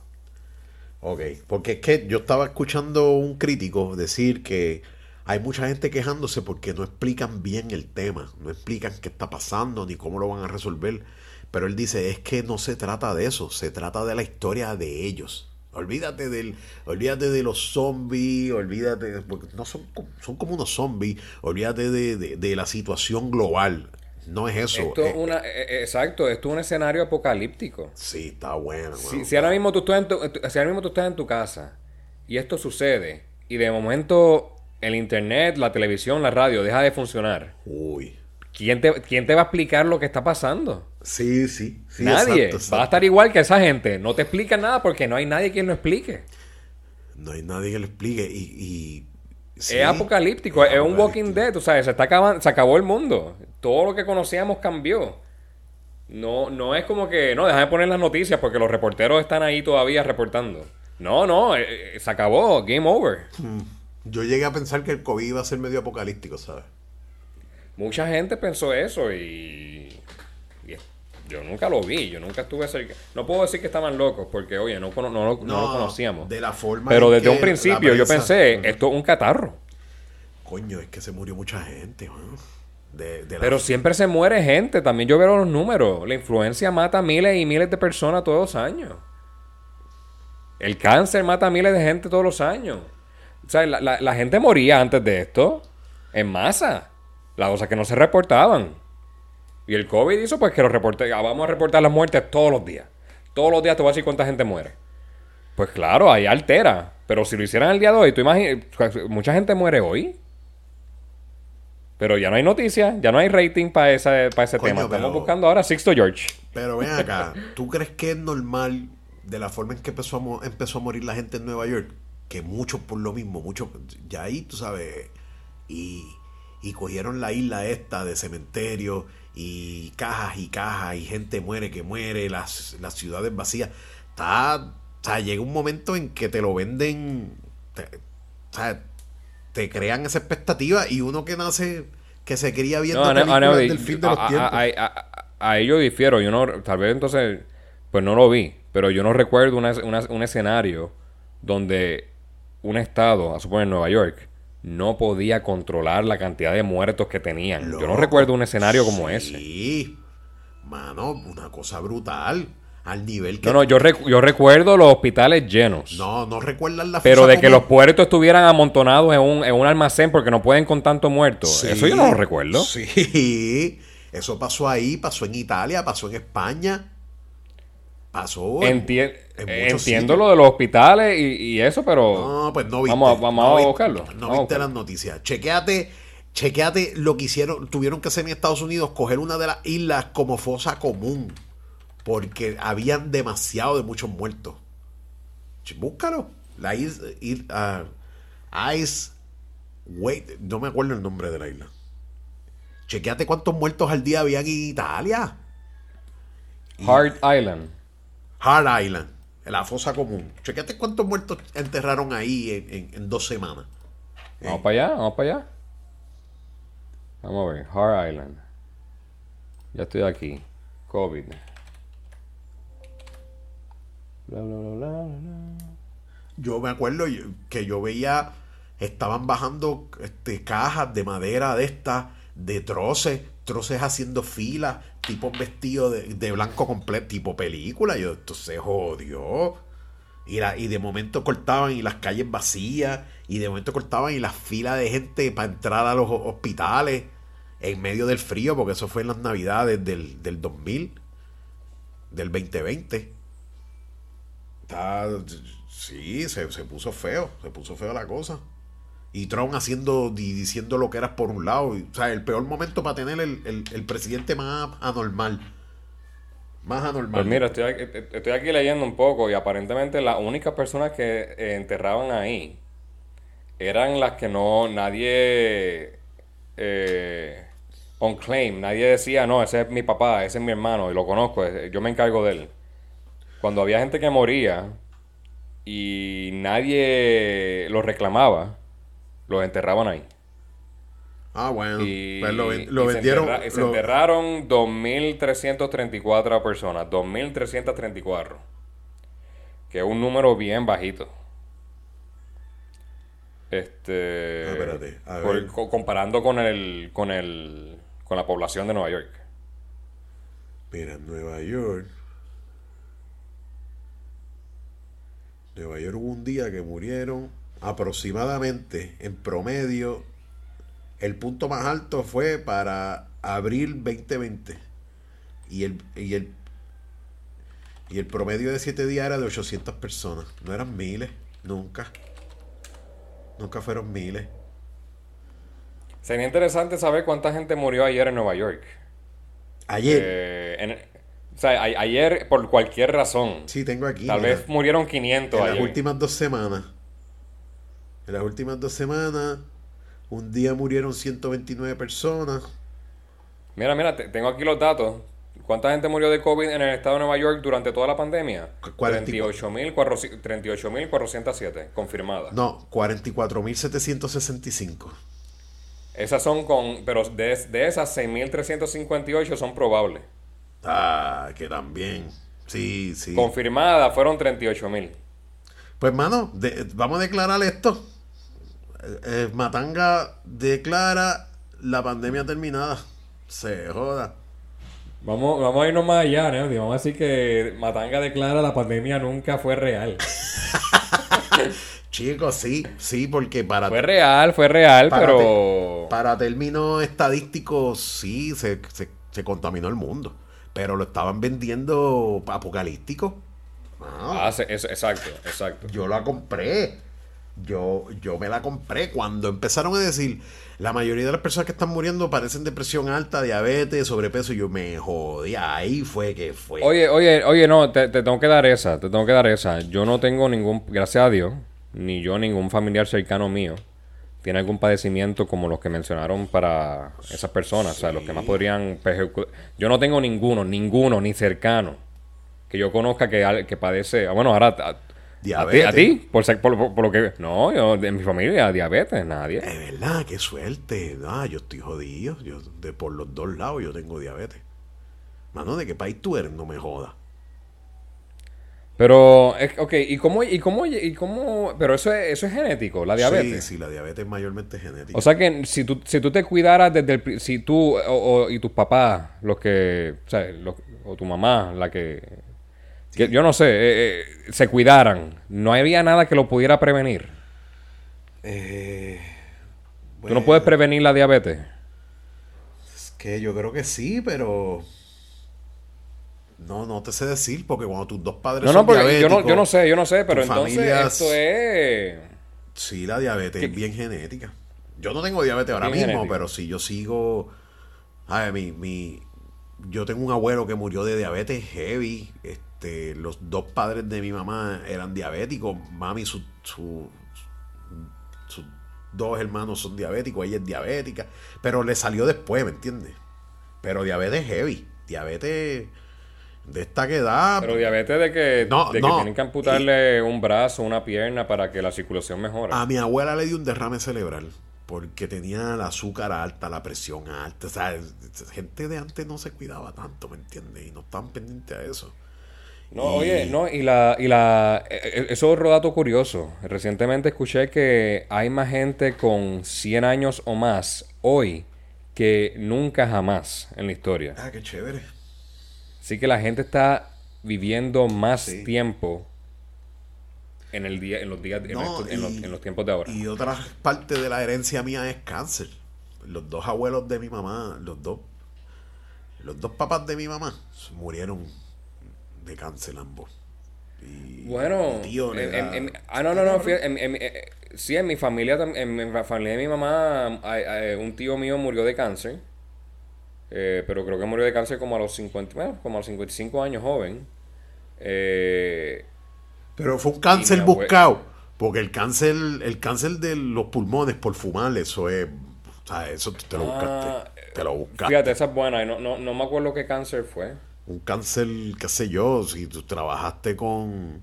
Ok, porque es que yo estaba escuchando un crítico decir que hay mucha gente quejándose porque no explican bien el tema, no explican qué está pasando ni cómo lo van a resolver. Pero él dice, es que no se trata de eso, se trata de la historia de ellos. Olvídate del, olvídate de los zombies, olvídate, porque no son, son como unos zombies, olvídate de, de- de la situación global. No es eso. Esto es eh, una, eh, eh, exacto, esto es un escenario apocalíptico. Sí, está bueno. Si, ahora mismo tú estás en tu, si ahora mismo tú estás en tu casa y esto sucede y de momento el internet, la televisión, la radio deja de funcionar, Uy. ¿quién te, quién te va a explicar lo que está pasando? Sí, sí. sí, nadie. exacto, Va a estar igual que esa gente. No te explica nada porque no hay nadie quien lo explique. No hay nadie que le explique y... y- sí, es apocalíptico, es, un Walking. Dead, tú sabes, se, está acabando, se acabó el mundo. Todo lo que conocíamos cambió. No, no es como que, no, deja de poner las noticias porque los reporteros están ahí todavía reportando. No, no, eh, eh, se acabó, game over. Yo llegué a pensar que el COVID iba a ser medio apocalíptico, ¿sabes? Mucha gente pensó eso y, y yo nunca lo vi, yo nunca estuve cerca. No puedo decir que estaban locos porque, oye, no, no, lo- no lo conocíamos. De la forma Pero desde un principio yo pensé, esto es un catarro. Coño, es que se murió mucha gente, mano. De, de la- Pero siempre se muere gente. También yo veo los números. La influencia mata miles y miles de personas todos los años. El cáncer mata a miles de gente todos los años. O sea, la, la- la gente moría antes de esto en masa. Las cosas que no se reportaban. Y el COVID hizo pues que los reporte. ah, Vamos a reportar las muertes todos los días. Todos los días te voy a decir cuánta gente muere. Pues claro, ahí altera. Pero si lo hicieran el día de hoy, tú imaginas. Mucha gente muere hoy. Pero ya no hay noticias, ya no hay rating para ese, para ese Coño, tema. Estamos pero- buscando ahora Sixto George. Pero ven acá, ¿tú crees que es normal de la forma en que empezó a, mo- empezó a morir la gente en Nueva York? Que muchos por lo mismo, muchos, ya ahí, tú sabes, y, y cogieron la isla esta de cementerio y cajas y cajas y gente muere que muere, las, las ciudades vacías. Está, o sea, llega un momento en que te lo venden, te- o sea, te crean esa expectativa y uno que nace, que se quería viendo No, del fin de los a- tiempos. Ahí yo difiero. Yo no, tal vez entonces, pues no lo vi. Pero yo no recuerdo una- una- un escenario donde un estado, a suponer Nueva York, no podía controlar la cantidad de muertos que tenían. Yo no recuerdo un escenario como ese. Sí, mano, una cosa brutal. Al nivel que. No, no, yo, recu- yo recuerdo los hospitales llenos. no, no recuerdas la Pero de que los puertos estuvieran amontonados en un, en un almacén porque no pueden con tanto muerto. Sí, Eso yo no lo recuerdo. Sí, eso pasó ahí, pasó en Italia, pasó en España. Pasó. en- Enti- en muchos entiendo sitios. lo de los hospitales y, y eso, pero... No, pues no viste. Vamos a- vamos no a buscarlo. No Vamos a viste buscarlo. las noticias. Chequéate, chequéate lo que hicieron, tuvieron que hacer en Estados Unidos, coger una de las islas como fosa común. Porque habían demasiado de muchos muertos. Búscalo. La isla. Ice. Wait, no me acuerdo el nombre de la isla. Chequéate cuántos muertos al día había en Italia. Hard Island. Hard Island, la fosa común. Chequéate cuántos muertos enterraron ahí en, en- en dos semanas. Vamos para allá, vamos para allá. Vamos a ver, Hard Island. Ya estoy aquí. COVID. Yo me acuerdo que yo veía, estaban bajando este, cajas de madera de estas, de troces, troces haciendo filas, tipos vestidos de, de blanco completo, tipo película. Yo, esto se jodió. Y, la- y de momento cortaban y las calles vacías, y de momento cortaban y las filas de gente para entrar a los ho- hospitales en medio del frío, porque eso fue en las navidades del, del 2000, del 2020. Está, sí, se, se puso feo, se puso feo la cosa. Y Trump haciendo diciendo lo que era por un lado. o sea, el peor momento para tener el, el- el presidente más anormal. Más anormal. Pues mira, estoy aquí, estoy aquí leyendo un poco y aparentemente las únicas personas que eh, enterraban ahí eran las que no, nadie eh, on claim, nadie decía, no, ese es mi papá, ese es mi hermano y lo conozco, yo me encargo de él. Cuando había gente que moría y nadie lo reclamaba, los enterraban ahí. ah, bueno. Y, Pues lo, lo y se vendieron. enterra- y se lo- enterraron 2.334 personas. 2.334. Que es un número bien bajito. Este. Ah, espérate, a ver. co- comparando con el, con el. con la población de Nueva York. Mira, Nueva York. Nueva York hubo un día que murieron aproximadamente, en promedio, el punto más alto fue para abril 2020. Y el, y el, y el promedio de 7 días era de 800 personas. No eran miles, nunca. Nunca fueron miles. Sería interesante saber cuánta gente murió ayer en Nueva York. Ayer, Eh, en- o sea, a- ayer por cualquier razón. sí, tengo aquí. Tal mira. vez murieron 500 En las últimas dos semanas. En las últimas dos semanas, un día murieron 129 personas. Mira, mira, te- tengo aquí los datos. ¿Cuánta gente murió de COVID en el estado de Nueva York durante toda la pandemia? Cu- 44. 38.400 38.407 confirmadas. No, 44.765. Esas son con, pero de, de esas 6.358 son probables. Ah, que también. Sí, sí. Confirmadas fueron 38.000. Pues, mano, de- vamos a declarar esto. Eh, eh, Matanga declara la pandemia terminada. Se joda. Vamos, vamos a irnos más allá, ¿no? Vamos a decir que Matanga declara la pandemia nunca fue real. Chicos, sí, sí, porque para, Fue real, fue real, para, pero... te- para términos estadísticos, sí, se, se- se contaminó el mundo. Pero lo estaban vendiendo apocalíptico. Ah, sí, eso- exacto, exacto. yo la compré. Yo, yo me la compré cuando empezaron a decir la mayoría de las personas que están muriendo parecen depresión alta, diabetes, sobrepeso. Yo me jodí. Ahí fue que fue. Oye, oye, oye, no, te, te tengo que dar esa, te tengo que dar esa. Yo no tengo ningún, gracias a Dios, ni yo ningún familiar cercano mío tiene algún padecimiento como los que mencionaron para esas personas, o sea, los que más podrían. Yo no tengo ninguno, ninguno, ni cercano que yo conozca que, que padece. ah, Bueno, ahora a, Diabetes. a ti, por, por, por- lo que. No, yo de mi familia, diabetes, nadie. Es verdad, qué suerte. Ah, yo estoy jodido. Yo, de por los dos lados yo tengo diabetes. Mano, ¿de qué país tú eres? No me jodas. Pero, ok, ¿y cómo, y cómo, y cómo, pero eso es, eso es genético, la diabetes? Sí, sí, la diabetes mayormente es genética. O sea que si tú, si tú te cuidaras desde el... Si tú o, o- y tus papás, los que... O, sea, los- o tu mamá, la que... que yo no sé, eh, eh, se cuidaran, no había nada que lo pudiera prevenir. Eh, Tú no puedes prevenir la diabetes. Es que yo creo que sí, pero. No, no te sé decir, porque cuando tus dos padres No, son no, porque yo no, yo no sé, yo no sé, pero entonces familias- esto es... Sí, la diabetes ¿Qué- es bien genética. Yo no tengo diabetes ahora mismo, genética. pero si yo sigo. Ay, mi, mi, yo tengo un abuelo que murió de diabetes heavy. Este, los dos padres de mi mamá eran diabéticos. Mami, su, su- sus dos hermanos son diabéticos, ella es diabética. Pero le salió después, ¿me entiendes? Pero diabetes heavy. Diabetes de esta que da. Pero diabetes de que, No, de que tienen que amputarle un brazo, una pierna para que la circulación mejore. A mi abuela le dio un derrame cerebral porque tenía el azúcar alta, la presión alta. O sea, gente de antes no se cuidaba tanto, ¿me entiendes? Y no estaban pendientes a eso. No, Y- oye, no, y la, y la, eh, eh, eso es otro dato curioso. Recientemente escuché que hay más gente con 100 años o más hoy que nunca jamás en la historia. Ah, qué chévere. Así que la gente está viviendo más Sí. tiempo en el día, en los días, en, los, en los tiempos de ahora. Y otra parte de la herencia mía es cáncer. Los dos abuelos de mi mamá, los dos, los dos papás de mi mamá murieron de cáncer ambos. Y Bueno, tío en- en- ah, no, no, no, eh, sí, en mi familia, en mi familia de mi mamá, un tío mío murió de cáncer, eh, pero creo que murió de cáncer como a los 50, bueno, como a los 55 años joven. Eh, Pero fue un cáncer buscado. Porque el cáncer, el cáncer de los pulmones por fumar, eso es. O sea, eso tú te lo buscaste. Ah, te lo buscaste. fíjate, esa es buena, no, no, no me acuerdo qué cáncer fue. Un cáncer, qué sé yo, si tú trabajaste con.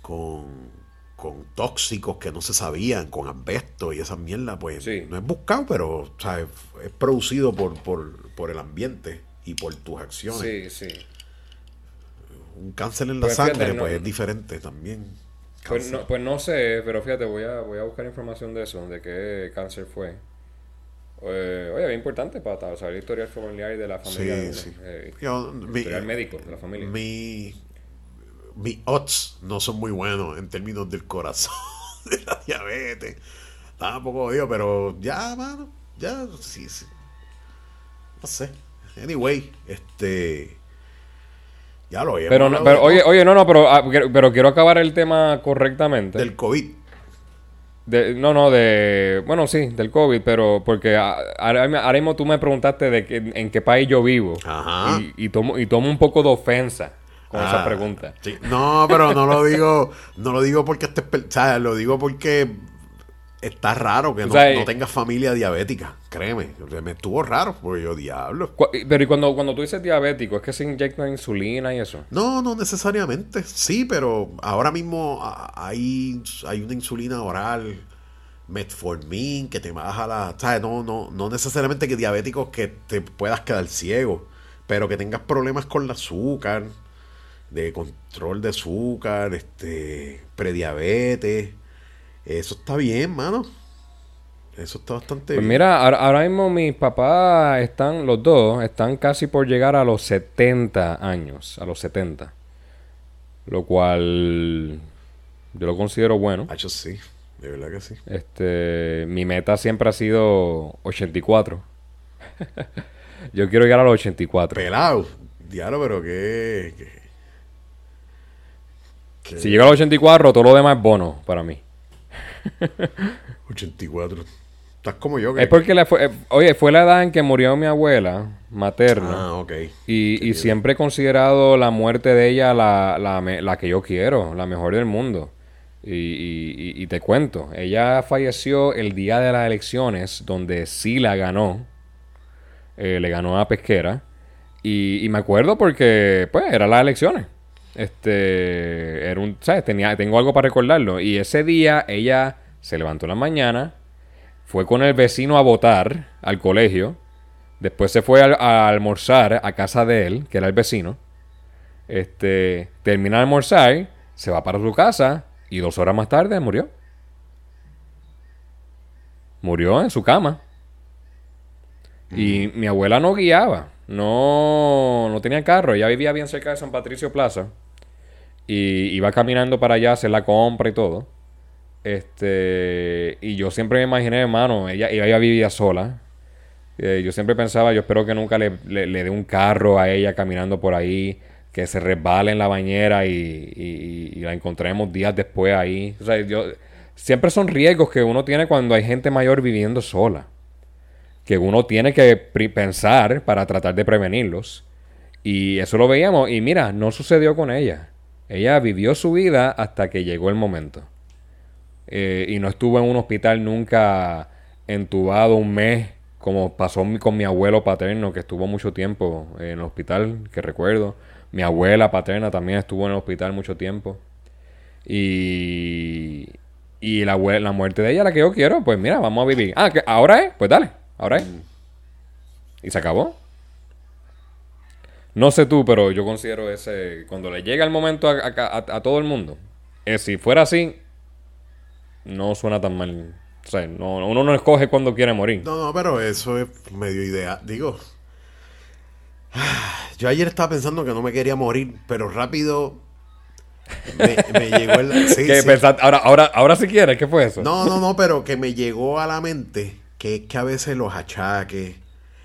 con. Con tóxicos que no se sabían, con asbesto y esa mierda, pues Sí. no es buscado, pero es, producido por, por, por el ambiente y por tus acciones. Sí, sí. Un cáncer en la Pues fíjate, sangre, no- pues es diferente también. Pues no, pues no sé, pero fíjate, voy a, voy a buscar información de eso, de qué cáncer fue. Eh, oye, es importante para saber el historial familiar y de la familia. Sí, sí. eh, mi, historial médico de la familia. mi, mi odds no son muy buenos en términos del corazón, de la diabetes. Estaba un poco jodido, pero ya, mano, ya, sí, sí. No sé. Anyway, este. Ya lo pero, no- pero oye, oye, no, no, pero, ah, pero quiero acabar el tema correctamente. Del COVID. De- no, no, de. Bueno, sí, del COVID, pero porque ahora mismo tú me preguntaste de que- en qué país yo vivo. Ajá. Y, y tomo, y tomo un poco de ofensa con esa Ah, pregunta. sí. No, pero no lo digo, no lo digo porque estés, o sea, lo digo porque está raro que no, sea, no tengas familia diabética, créeme, me estuvo raro, porque yo diablo. Pero y cuando, cuando tú dices diabético, ¿es que se inyectan insulina y eso? No, no necesariamente, sí, pero ahora mismo hay, hay una insulina oral, metformin, que te baja la, ¿sabes? No, no, no necesariamente que diabéticos que te puedas quedar ciego, pero que tengas problemas con el azúcar, de control de azúcar, este, prediabetes, eso está bien, mano. Eso está bastante Pues bien. mira, ahora, ahora mismo mis papás están, los dos, están casi por llegar a los 70 años, a los 70. Lo cual yo lo considero bueno. Hacho, sí, de verdad que sí. Este, mi meta siempre ha sido 84. yo quiero llegar a los 84. Pelado, diablo, pero que... que- que- Si llego a los 84, todo lo demás es bono para mí. 84. Estás como yo. Es porque, la fue- eh, oye, fue la edad en que murió mi abuela materna. Ah, ok. Y, y siempre he considerado la muerte de ella la, la, la que yo quiero, la mejor del mundo. Y- y te cuento, ella falleció el día de las elecciones, donde sí la ganó. Eh, le ganó a Pesquera. Y, y me acuerdo porque, pues, eran las elecciones. Este, era un, ¿sabes? Tenía, tengo algo para recordarlo. Y ese día ella se levantó en la mañana, fue con el vecino a votar al colegio. Después se fue a, almorzar a casa de él, que era el vecino. Este, termina de almorzar, se va para su casa y dos horas más tarde murió. Murió en su cama. Y mi abuela no guiaba, no, no tenía carro, ella vivía bien cerca de San Patricio Plaza. Y iba caminando para allá a hacer la compra y todo. Este, y yo siempre me imaginé, hermano, ella, ella vivía sola. Eh, yo siempre pensaba, yo espero que nunca le, le- le dé un carro a ella caminando por ahí, que se resbale en la bañera y, y- y la encontremos días después ahí. O sea, yo, siempre son riesgos que uno tiene cuando hay gente mayor viviendo sola. Que uno tiene que pensar para tratar de prevenirlos. Y eso lo veíamos. Y mira, no sucedió con ella. Ella vivió su vida hasta que llegó el momento. Eh, y no estuvo en un hospital nunca entubado un mes, como pasó con mi abuelo paterno, que estuvo mucho tiempo en el hospital, que recuerdo. Mi abuela paterna también estuvo en el hospital mucho tiempo. Y, y la muerte de ella, la que yo quiero, pues mira, vamos a vivir. Ah, que ahora es, pues dale, ahora. Y se acabó. No sé tú, pero yo considero ese. Cuando le llega el momento a, a- a- a todo el mundo, eh, si fuera así, no suena tan mal. O sea, no, uno no escoge cuando quiere morir. No, no, pero eso es medio idea. Digo, yo ayer estaba pensando que no me quería morir, pero rápido me, me llegó el... sí, ¿Qué sí. Ahora, ahora, ahora si quieres, ¿qué fue eso? No, no, no, pero que me llegó a la mente que es que a veces los achaques...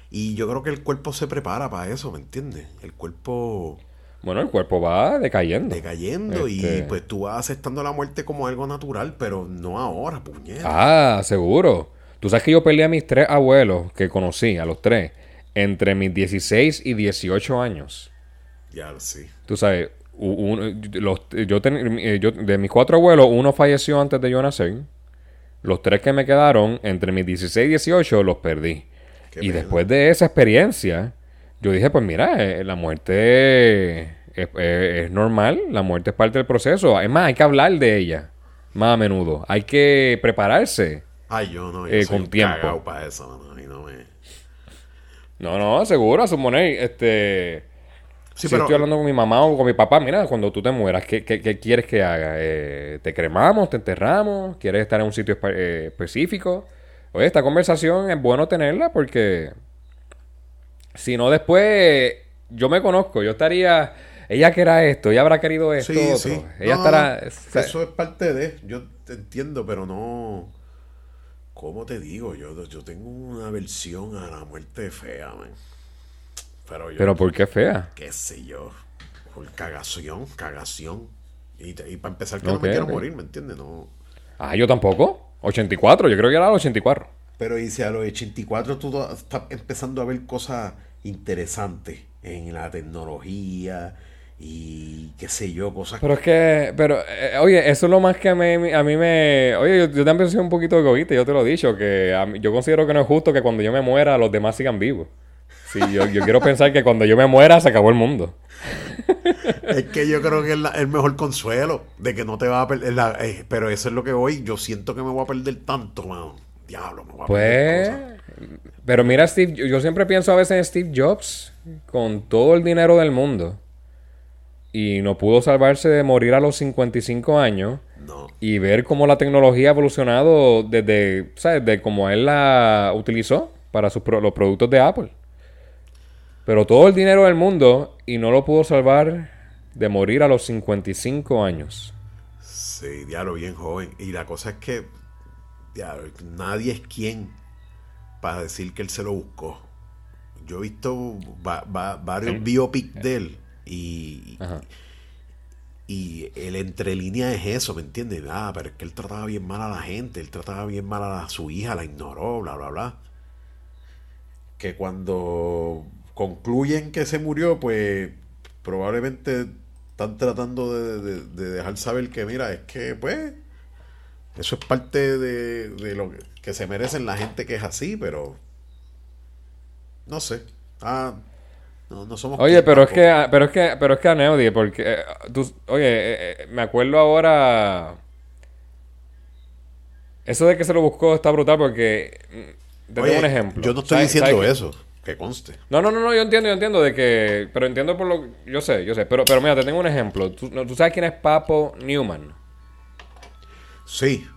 Y yo creo que el cuerpo se prepara para eso, ¿me entiendes? El cuerpo Bueno, el cuerpo va decayendo. decayendo Este- y pues tú vas aceptando la muerte como algo natural, pero no ahora, puñeta. Ah, seguro. Tú sabes que yo peleé a mis tres abuelos que conocí, a los tres, entre mis 16 y 18 años. Ya, sí. Tú sabes, u- un- los, yo, ten- eh, yo- de mis cuatro abuelos, uno falleció antes de yo nacer. Los tres que me quedaron, entre mis 16 y 18, los perdí. Qué y después de esa experiencia, yo dije, pues mira, eh, la muerte es, es- es normal, la muerte es parte del proceso. Es más, hay que hablar de ella más a menudo. Hay que prepararse. Ay, yo no, yo Eh, soy con tiempo. para eso, no me... No, no, seguro, a suponer, este... Sí, si pero- estoy hablando con mi mamá o con mi papá, mira, cuando tú te mueras, ¿qué, qué- qué quieres que haga? Eh, ¿Te cremamos? ¿Te enterramos? ¿Quieres estar en un sitio espe- eh, específico? Oye, esta conversación es bueno tenerla porque si no después yo me conozco, yo estaría, ella querrá esto, ella habrá querido esto, Sí, otro. sí. ella No, estará... no, o sea, Eso es parte de. Yo te entiendo, pero no. ¿Cómo te digo? Yo, yo tengo una versión a la muerte fea, man. Pero yo. pero ¿por qué fea? qué sé yo. Por cagación, cagación. Y, para empezar, que no me quiero morir, ¿me entiendes? No. Ah, yo tampoco. 84, yo creo que era el 84. Pero y si a los 84 tú estás empezando a ver cosas interesantes en la tecnología y qué sé yo, cosas Pero es que, pero, eh, oye, eso es lo más que a mí, a mí me... Oye, yo, yo también soy un poquito egoísta, yo te lo he dicho, que a mí- yo considero que no es justo que cuando yo me muera los demás sigan vivos. Sí, yo, yo quiero pensar que cuando yo me muera se acabó el mundo. Es que yo creo que es la- el mejor consuelo de que no te va a perder. la- eh, pero eso es lo que voy. Yo siento que me voy a perder tanto, mano. Diablo, me voy a Pues, perder cosas. pero mira, Steve, yo, yo siempre pienso a veces en Steve Jobs, con todo el dinero del mundo, y no pudo salvarse de morir a los 55 años. No. y ver cómo la tecnología ha evolucionado desde, ¿sabes? De cómo él la utilizó para sus pro- los productos de Apple. Pero todo el dinero del mundo y no lo pudo salvar de morir a los 55 años. Sí, diablo, bien joven. Y la cosa es que diablo, nadie es quien para decir que él se lo buscó. Yo he visto va- va- varios biopics de él y, Ajá. y el entre líneas es eso, ¿me entiendes? Ah, pero es que él trataba bien mal a la gente, él trataba bien mal a su hija, la ignoró, bla, bla, bla. Que cuando concluyen que se murió, pues probablemente están tratando de, de- de dejar saber que, mira, es que, pues, eso es parte de, de lo que, que se merecen la gente que es así, pero no sé. Ah, no, no somos Oye, pero es que, pero es que, pero es que Aneudi, porque, eh, tú- oye, eh, eh, me acuerdo ahora, eso de que se lo buscó está brutal porque, mm, te Oye, tengo un ejemplo. Yo no estoy ¿Sabes- diciendo eso, que conste. No, no, no, no, yo entiendo, yo entiendo de que, pero entiendo por lo, yo sé, yo sé, pero, pero mira, te tengo un ejemplo. ¿Tú, no, ¿tú sabes quién es Papo Newman? Sí,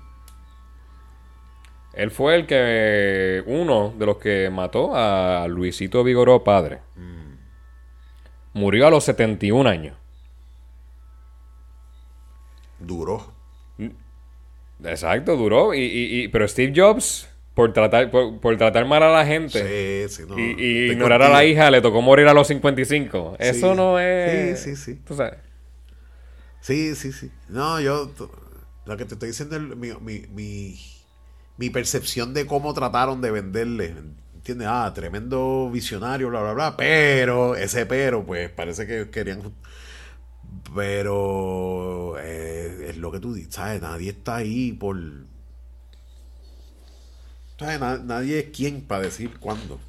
Él fue el que, uno de los que mató a Luisito Vigoró padre. Murió a los 71 años. duró. Exacto, duró. Y, y- y- pero Steve Jobs, por tratar, por, por tratar mal a la gente Sí, sí, no. y, y ignorar a la contigo. hija, le tocó morir a los 55. Eso Sí. no es... Sí, sí, sí. Tú sabes. Sí, sí, sí. No, yo. Lo que te estoy diciendo es mi, mi, mi, mi percepción de cómo trataron de venderle. ¿Entiendes? Ah, tremendo visionario, bla, bla, bla. Pero, ese pero, pues parece que querían. Pero. eh, es lo que tú dices, ¿sabes? Nadie está ahí por. Nadie es quien para decir cuándo.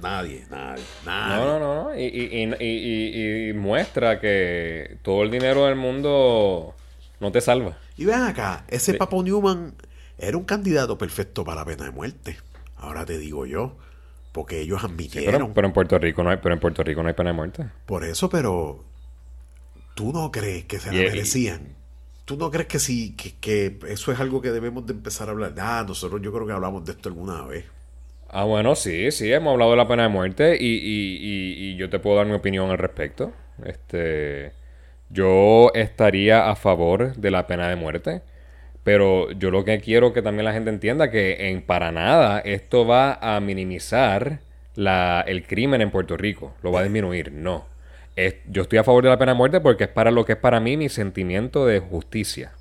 Nadie, nadie, nadie. No, no, no. no. Y, y- muestra que todo el dinero del mundo no te salva. Y ven acá, ese. Papo Newman era un candidato perfecto para la pena de muerte. Ahora te digo yo, porque ellos admitieron. Pero, pero en Puerto Rico no hay, pero en Puerto Rico no hay pena de muerte. Por eso, pero tú no crees que se la merecían. Tú no crees que sí, que, que eso es algo que debemos de empezar a hablar. Ah, nosotros yo creo que hablamos de esto alguna vez. Ah, bueno, sí, sí, hemos hablado de la pena de muerte y, y- y- y yo te puedo dar mi opinión al respecto. Este, yo estaría a favor de la pena de muerte, pero yo lo que quiero que también la gente entienda que en para nada esto va a minimizar la, el crimen en Puerto Rico, lo va a disminuir, no. Es- yo estoy a favor de la pena de muerte porque es para lo que es para mí mi sentimiento de justicia.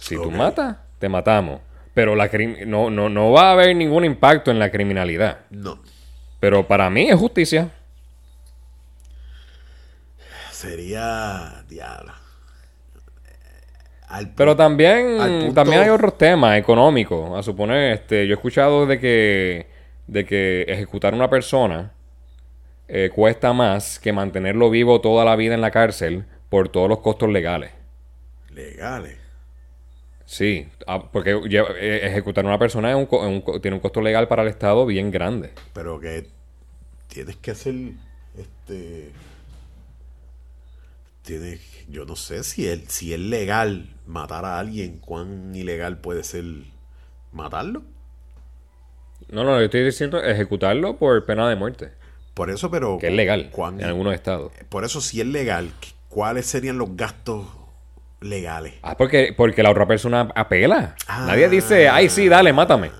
Si tú Ok. matas, te matamos. Pero la no, no, no va a haber ningún impacto en la criminalidad. No. Pero para mí es justicia. Sería. Diablo. Al Pero también, al punto- también hay otros temas económicos. A suponer, este, yo he escuchado de que, de que ejecutar a una persona eh, cuesta más que mantenerlo vivo toda la vida en la cárcel por todos los costos legales. legales. Sí, ah, porque eh, ejecutar a una persona es un un tiene un costo legal para el Estado bien grande. Pero que tienes que hacer. Este. Tiene. Yo no sé si es, si es legal matar a alguien, cuán ilegal puede ser matarlo. No, no, yo estoy diciendo ejecutarlo por pena de muerte. Por eso, pero. Que es legal cuán- en algunos estados. Por eso, si es legal, ¿cuáles serían los gastos legales? Ah, porque, porque la otra persona apela. Ah. Nadie dice, ay, sí, dale, mátame.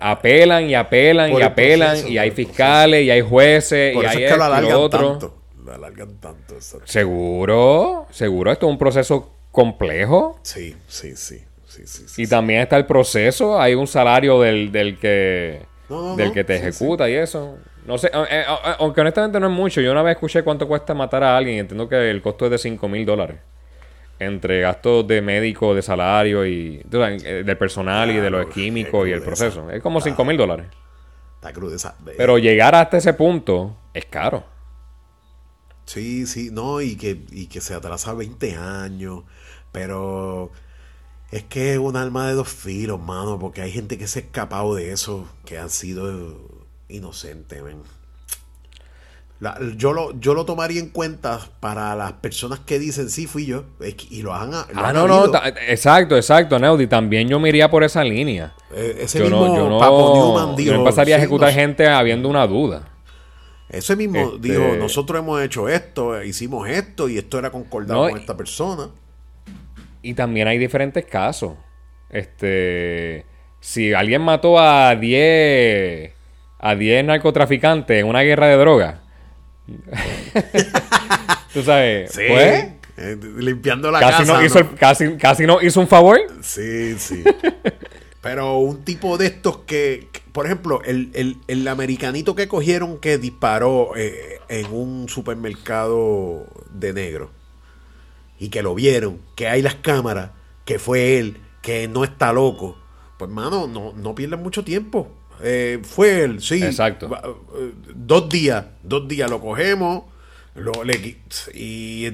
Apelan y apelan y el apelan proceso, y hay fiscales y hay jueces Por y eso hay es que lo alargan otro. tanto. Lo alargan tanto. exacto. Seguro, seguro, esto es un proceso complejo. Sí, sí, sí. sí, sí, sí, Y sí. también está el proceso, hay un salario del, del que No, no, del que te sí, ejecuta y eso. No sé, eh, eh, eh, aunque honestamente no es mucho. Yo una vez escuché cuánto cuesta matar a alguien y entiendo que el costo es de 5 mil dólares. Entre gastos de médico, de salario y del personal y de los químicos y el proceso. Es como 5 mil dólares. Está cruda esa. Pero llegar hasta ese punto es caro. Sí, sí, no, y que, y que se atrasa 20 años, pero es que es un alma de dos filos, mano, porque hay gente que se ha escapado de eso, que han sido inocentes, men. La- yo, lo, yo lo tomaría en cuenta para las personas que dicen, sí, fui yo, y lo han, lo Ah, han no, no, habido. exacto, exacto, Neudi. También yo me iría por esa línea. Eh, Ese Yo mismo no, yo no, Papo Newman yo dijo, no empezaría a "Sí, ejecutar gente habiendo una duda. Ese mismo Este- dijo, nosotros hemos hecho esto, hicimos esto, y esto era concordado No, con esta persona. Y también hay diferentes casos. Este, si alguien mató a 10 a 10 narcotraficantes en una guerra de drogas. Tú sabes, Sí, pues, eh, limpiando la casi, casa. no hizo ¿no? el- casi, casi no hizo un favor. Sí, sí. Pero un tipo de estos que, que, por ejemplo, el, el- el americanito que cogieron que disparó eh, en un supermercado de negro y que lo vieron, que hay las cámaras, que fue él, que no está loco. Pues, mano, no, no pierdan mucho tiempo. Eh, fue él, sí. Exacto. Eh, Dos días, dos días lo cogemos lo, le y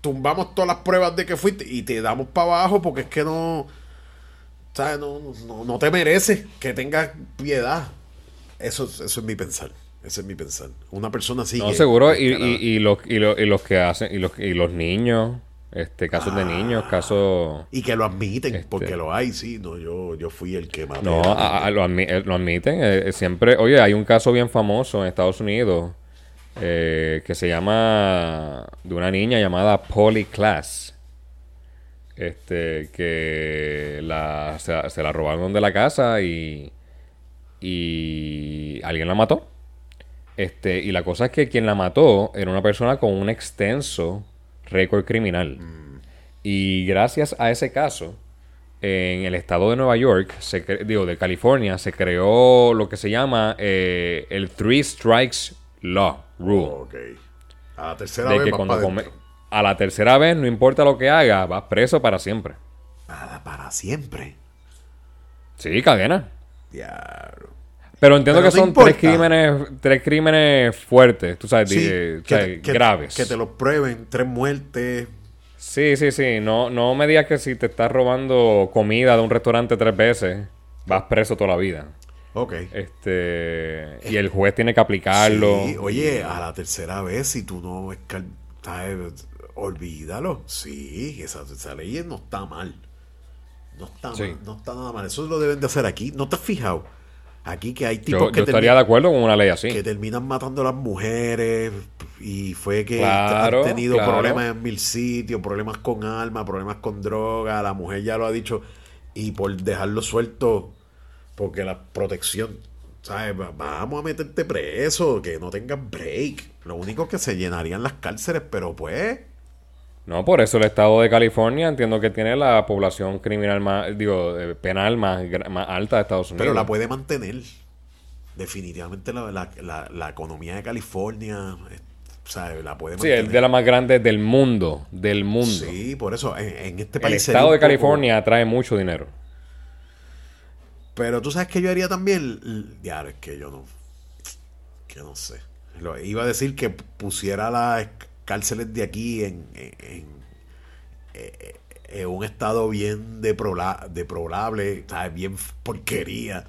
tumbamos todas las pruebas de que fuiste y te damos para abajo porque es que no, ¿sabes? No, no, no te mereces que tengas piedad. Eso, eso es mi pensar. Ese es mi pensar. Una persona así. No, que- seguro. Y, y, y los, y, los, y los que hacen, y los, y los niños, este, casos de niños, casos. Y que lo admiten, Este- porque lo hay, sí. No, yo, yo fui el que maté. No, a- a- lo, admi- eh, lo admiten. eh, siempre, oye, hay un caso bien famoso en Estados Unidos eh, que se llama de una niña llamada Polly Class. Este, que la, se, se la robaron de la casa y, y alguien la mató. Este, y la cosa es que quien la mató era una persona con un extenso récord criminal. Y gracias a ese caso, en el estado de Nueva York, se digo, de California, se creó lo que se llama eh, el Three Strikes Law Rule. Ok. A la tercera de vez que vas cuando come- a la tercera vez, no importa lo que haga, vas preso para siempre. Para, para siempre. Sí, cadena. Diablo. Pero entiendo Pero que son importa. tres crímenes, tres crímenes fuertes, tú sabes, Sí, de- que, que- graves. Que te lo prueben. Tres muertes. Sí, sí, sí. No, no me digas que si te estás robando comida de un restaurante tres veces, vas preso toda la vida. Ok. Este. Y el juez tiene que aplicarlo. Sí, oye, a la tercera vez, si tú no escal- olvídalo. Sí, esa, esa ley no está mal. No está Sí. mal, no está nada mal. Eso lo deben de hacer aquí. ¿No te has fijado? Aquí que hay Yo, tipos que, yo estaría de acuerdo con una ley así. que terminan matando a las mujeres y fue que Claro, han tenido claro. problemas en mil sitios, problemas con armas, problemas con droga. La mujer ya lo ha dicho. Y por dejarlo suelto, porque la protección, ¿sabes? Va- Vamos a meterte preso, que no tengas break. Lo único que se llenarían las cárceles, pero pues. No, por eso el estado de California entiendo que tiene la población criminal más, digo, eh, penal más, más alta de Estados Unidos. Pero la puede mantener. Definitivamente la, la- la- la economía de California, eh, ¿sabes? La puede Sí, mantener. es de las más grandes del mundo. Del mundo. Sí, por eso en, en este el país. sería estado de poco- California trae mucho dinero. Pero tú sabes que yo haría también. Ya, es que yo no. Que no sé. Lo, iba a decir que pusiera las cárceles de aquí en, en, en- eh, en un estado bien deprola- deplorable, ¿sabes? bien porquería.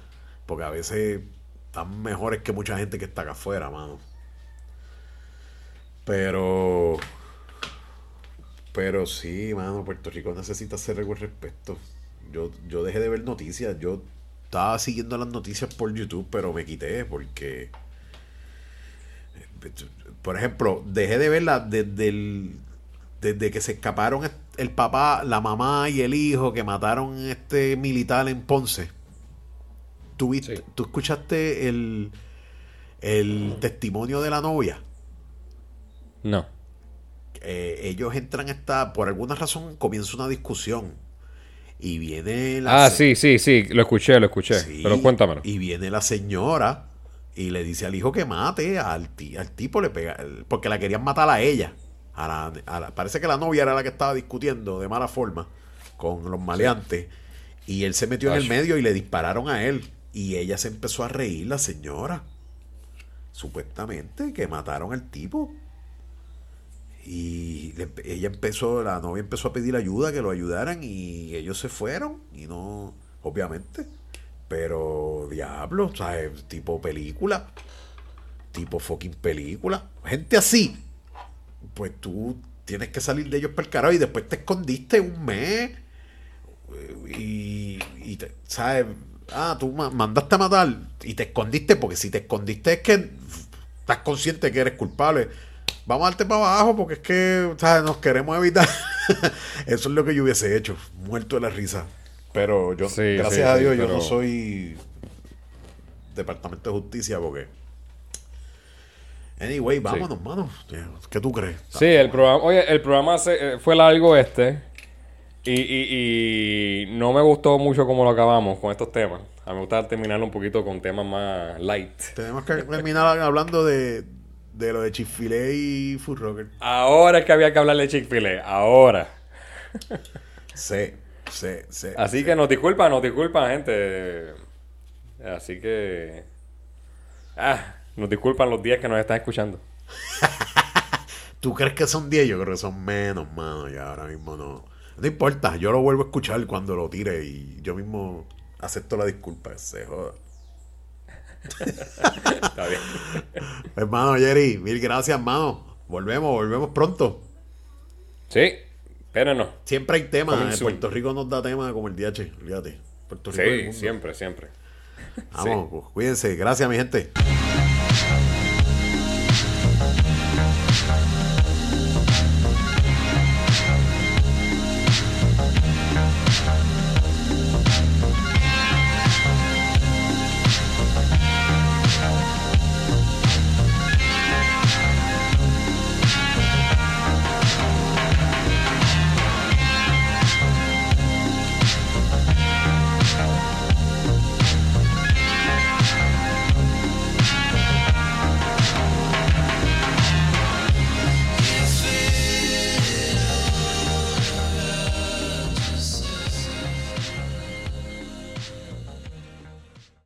Porque a veces están mejores que mucha gente que está acá afuera, mano. Pero. Pero sí, mano, Puerto Rico necesita hacer algo al respecto. Yo, yo dejé de ver noticias. Yo estaba siguiendo las noticias por YouTube, pero me quité porque. Por ejemplo, dejé de verlas desde el. Desde que se escaparon el papá, la mamá y el hijo que mataron a este militar en Ponce. ¿Tú, viste, Sí. ¿tú escuchaste el, el testimonio de la novia? No. eh, ellos entran a esta, por alguna razón comienza una discusión y viene la Ah, se- sí, sí, sí, lo escuché, lo escuché. Sí, Pero cuéntamelo. y viene la señora y le dice al hijo que mate al, al tipo le pega porque la querían matar a ella a la- a la- parece que la novia era la que estaba discutiendo de mala forma con los maleantes y él se metió en el medio y le dispararon a él y ella se empezó a reír la señora supuestamente que mataron al tipo y le- ella empezó, la novia empezó a pedir ayuda, que lo ayudaran y ellos se fueron y no, obviamente. Pero, diablo, ¿sabes? Tipo película, tipo fucking película. Gente así, pues tú tienes que salir de ellos para el carajo y después te escondiste un mes y, ¿sabes? Ah, tú ma- mandaste a matar y te escondiste porque si te escondiste es que estás consciente que eres culpable. Vamos a darte para abajo porque es que ¿sabes? nos queremos evitar. Eso es lo que yo hubiese hecho, muerto de la risa. Pero yo, Sí, gracias sí, a sí, Dios, yo no soy Departamento de Justicia porque... Anyway, vámonos, mano. ¿Qué tú crees? Sí, el programa, oye, el programa se- eh, fue largo este. Y, y- y no me gustó mucho cómo lo acabamos con estos temas. A mí me gusta terminarlo un poquito con temas más light. Tenemos que terminar hablando de, de lo de Chick-fil-A y Food Rocker. Ahora es que había que hablar de Chick-fil-A. Ahora. Sí, sí, sí. Así que nos disculpan, nos disculpan, gente. Así que. Ah, nos disculpan los días que nos están escuchando. ¿Tú crees que son 10? Yo creo que son menos, mano. Y ahora mismo no. No importa, yo lo vuelvo a escuchar cuando lo tire y yo mismo acepto la disculpa. que Se joda. Está bien. Hermano Jerry, mil gracias, hermano. Volvemos, volvemos pronto. Sí, espérenos. Siempre hay temas. En. Puerto Rico nos da temas como el DH. Fíjate. Puerto Rico. Sí, siempre, siempre. Vamos, pues, cuídense. Gracias, mi gente.